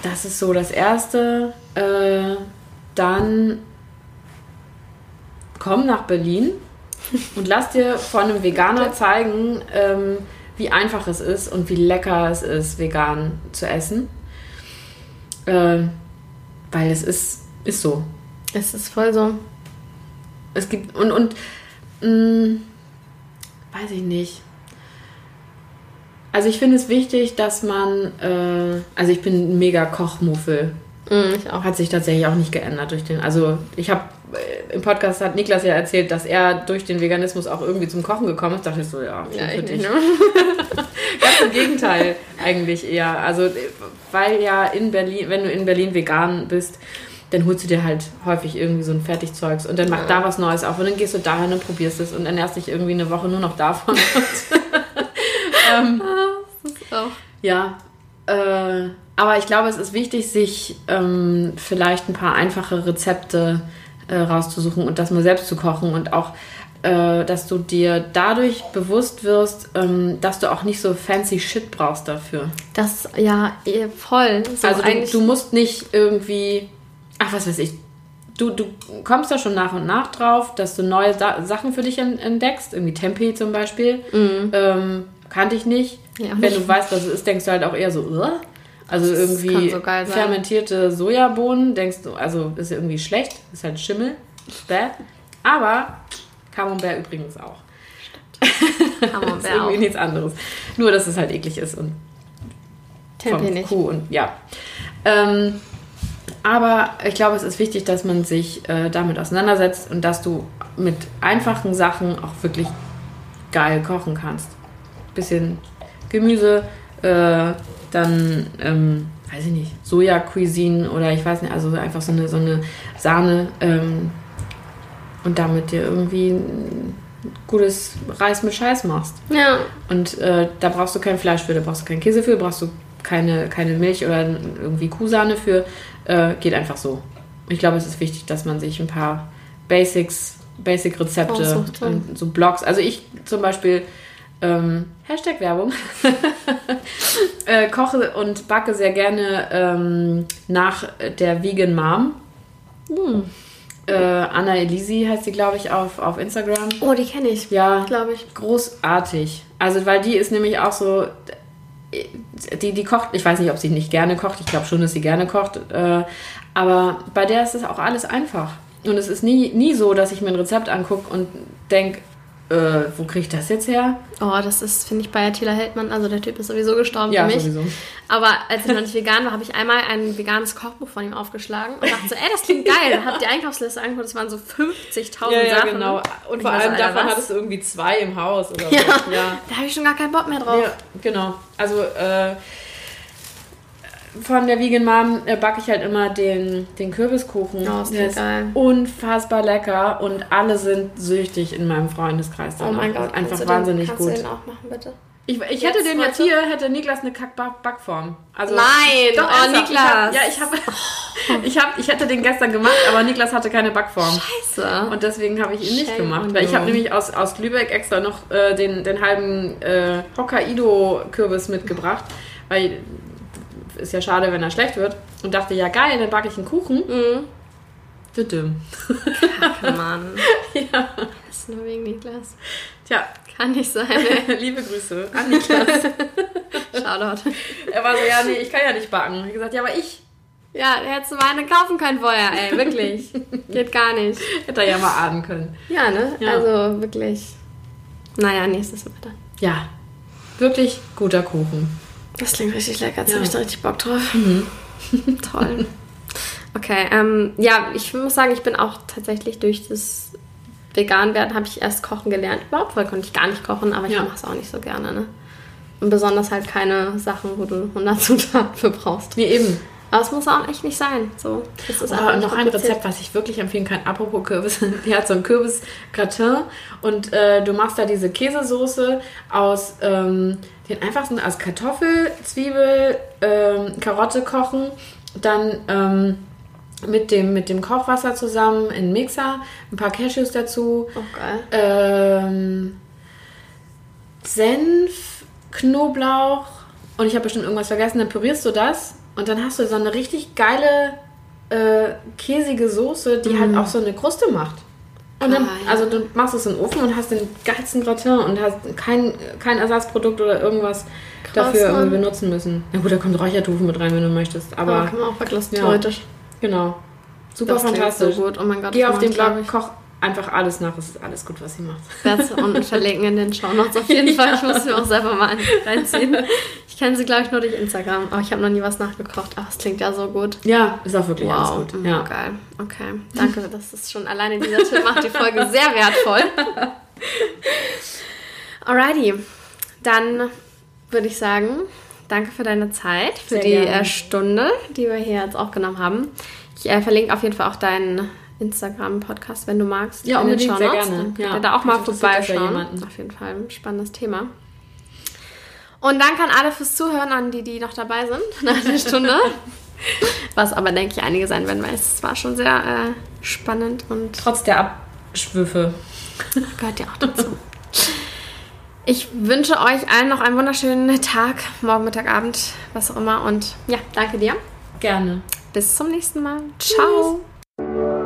das ist so das Erste. Äh, dann komm nach Berlin [LAUGHS] und lass dir von einem Veganer zeigen, ähm, wie einfach es ist und wie lecker es ist, vegan zu essen. Äh, weil es ist, ist so. Es ist voll so. Es gibt und und mh, weiß ich nicht. Also ich finde es wichtig, dass man, äh, also ich bin ein mega Kochmuffel. Mm, ich auch. Hat sich tatsächlich auch nicht geändert durch den. Also ich habe äh, im Podcast hat Niklas ja erzählt, dass er durch den Veganismus auch irgendwie zum Kochen gekommen ist. Dachte ich so, ja, Ja, für ich dich. ne? [LAUGHS] Ganz im Gegenteil eigentlich eher. Also äh, weil ja in Berlin, wenn du in Berlin vegan bist, dann holst du dir halt häufig irgendwie so ein Fertigzeugs und dann macht da was Neues auf und dann gehst du dahin und probierst es und ernährst dich irgendwie eine Woche nur noch davon. [LAUGHS] ähm, Das ist auch. ja, äh, aber ich glaube, es ist wichtig, sich ähm, vielleicht ein paar einfache Rezepte äh, rauszusuchen und das mal selbst zu kochen und auch äh, dass du dir dadurch bewusst wirst, ähm, dass du auch nicht so fancy Shit brauchst dafür. Das, ja, eh, voll. So also du, du musst nicht irgendwie, ach was weiß ich, du, du kommst da schon nach und nach drauf, dass du neue Sa Sachen für dich en- entdeckst, irgendwie Tempeh zum Beispiel, ähm, kannte ich nicht. Mhm. Ja, Wenn nicht. du weißt, was es ist, denkst du halt auch eher so, "Ugh." also kann irgendwie so fermentierte Sojabohnen, denkst du, also ist irgendwie schlecht, ist halt Schimmel, bäh. aber Camembert übrigens auch. [LAUGHS] ist Camembert irgendwie auch. nichts anderes. Nur, dass es halt eklig ist und Tempeh nicht. Kuh und ja. Ähm, aber ich glaube, es ist wichtig, dass man sich äh, damit auseinandersetzt und dass du mit einfachen Sachen auch wirklich geil kochen kannst. Bisschen Gemüse, äh, dann, ähm, weiß ich nicht, Soja-Cuisine oder ich weiß nicht, also einfach so eine, so eine Sahne ähm, und damit dir irgendwie ein gutes Reis mit Scheiß machst. Ja, Und äh, da brauchst du kein Fleisch für, da brauchst du keinen Käse für, brauchst du keine, keine Milch oder irgendwie Kuhsahne für. Äh, geht einfach so. Ich glaube, es ist wichtig, dass man sich ein paar Basics, Basic-Rezepte und so Blogs. Also ich zum Beispiel, ähm, Hashtag Werbung, [LAUGHS] äh, koche und backe sehr gerne ähm, nach der Vegan Mom. Hm. Äh, Anna Elisi heißt sie, glaube ich, auf, auf Instagram. oh, die kenne ich. Ja, Glaube ich. großartig. Also, weil die ist nämlich auch so, die, die kocht, ich weiß nicht, ob sie nicht gerne kocht, ich glaube schon, dass sie gerne kocht, äh, aber bei der ist es auch alles einfach. Und es ist nie, nie so, dass ich mir ein Rezept angucke und denke, äh, wo kriege ich das jetzt her? Oh, das ist, finde ich, bei Attila Heldmann, also der Typ ist sowieso gestorben Ja, für mich. sowieso. Aber als ich noch nicht vegan war, habe ich einmal ein veganes Kochbuch von ihm aufgeschlagen und dachte so, ey, das klingt geil. Hab die Einkaufsliste angeguckt, es waren so 50.000 Ja, ja, Sachen. genau. Und vor ich so, allem Alter, davon was? hattest du irgendwie zwei im Haus oder Ja, so. Ja. da habe ich schon gar keinen Bock mehr drauf. Ja, genau. Also äh, von der Vegan Mom äh, backe ich halt immer den, den Kürbiskuchen. Oh, ist der ist geil. unfassbar lecker und alle sind süchtig in meinem Freundeskreis. Oh mein. Gott, Einfach kannst du wahrsinnig den, gut. Kannst du den auch machen, bitte? Ich, ich Jetzt hätte den jetzt hier, hätte Niklas eine Kack-Backform. Also, Nein, oh, ernsthaft, Niklas. Ich hab, ja, ich habe, [LAUGHS] ich hab, ich hätte den gestern gemacht, aber Niklas hatte keine Backform. Scheiße. Und deswegen habe ich ihn nicht Shame gemacht. Weil ich habe nämlich aus, aus Lübeck extra noch äh, den, den halben äh, Hokkaido-Kürbis mitgebracht. Weil ist ja schade, wenn er schlecht wird. Und dachte, ja geil, dann backe ich einen Kuchen. Mhm. Düdüm. Mann. [LAUGHS] ja. Das ist nur wegen Niklas. Tja, Kann nicht sein, ey. [LAUGHS] liebe Grüße an Niklas. [LAUGHS] Shoutout. er war so, ja, nee, ich kann ja nicht backen. Ich habe gesagt, ja, aber ich Ja, hättest du mal eine kaufen können vorher, ey. Wirklich. Geht gar nicht. hätte ja mal ahnen können. Ja, ne? Ja. Also wirklich. Naja, nächstes Mal dann. Ja, wirklich guter Kuchen. Das klingt richtig lecker. Jetzt Ja. habe ich da richtig Bock drauf. [LAUGHS] Toll. Okay, ähm, ja, ich muss sagen, ich bin auch tatsächlich durch das Vegan-Werden habe ich erst kochen gelernt. Überhaupt vorher konnte ich gar nicht kochen, aber ich Ja. mache es auch nicht so gerne, ne? Und besonders halt keine Sachen, wo du 100 Zutaten für brauchst. Nee, eben. Aber es muss auch echt nicht sein. So, das ist nicht noch ein. Rezept, was ich wirklich empfehlen kann, apropos Kürbis. [LAUGHS] Die hat so ein Kürbis-Gratin und äh, du machst da diese Käsesoße aus ähm, den einfachsten, aus Kartoffel, Zwiebel, ähm, Karotte kochen, dann ähm, mit, dem, mit dem Kochwasser zusammen in den Mixer, ein paar Cashews dazu, Oh, geil. ähm, Senf, Knoblauch und ich habe bestimmt irgendwas vergessen. Dann pürierst du das und dann hast du so eine richtig geile äh, käsige Soße, die halt auch so eine Kruste macht. Und dann, Mhm. Ah, ja. also du machst es in den Ofen und hast den geilsten Gratin und hast kein, kein Ersatzprodukt oder irgendwas dafür Mann. irgendwie benutzen müssen. Na gut, da kommt Räuchertofu mit rein, wenn du möchtest. Aber Aber kann man auch weglassen, ja. theoretisch. genau. Super Das fantastisch. so gut. Oh mein Gott. Geh auf den Blog, koch einfach alles nach. Es ist alles gut, was sie macht. es unten [LAUGHS] verlinken in den Show Notes auf jeden Fall. Ich muss mir auch selber mal ein- reinziehen. [LAUGHS] Ich kenne sie, glaube ich, nur durch Instagram, aber ich habe noch nie was nachgekocht. Aber es klingt ja so gut. Ja, ist auch wirklich Wow, alles gut. mhm, Ja. geil. Okay, danke. Das ist schon alleine dieser Tipp macht die Folge sehr wertvoll. [LAUGHS] Alrighty, dann würde ich sagen, danke für deine Zeit, für Sehr die gerne. äh, Stunde, die wir hier jetzt aufgenommen haben. Ich äh, verlinke auf jeden Fall auch deinen Instagram-Podcast, wenn du magst. Ja, unbedingt, sehr gerne. Ja, da auch mal vorbeischauen. auf jeden Fall ein spannendes Thema. Und danke an alle fürs Zuhören, an die, die noch dabei sind [LAUGHS] nach der Stunde. Was aber, denke ich, einige sein werden, weil es war schon sehr äh, spannend und Trotz der Abschwüffe. [LAUGHS] Gehört ja auch dazu. Ich wünsche euch allen noch einen wunderschönen Tag, morgen, Mittag, Abend, was auch immer. Und ja, danke dir. Gerne. Bis zum nächsten Mal. Ciao. Tschüss.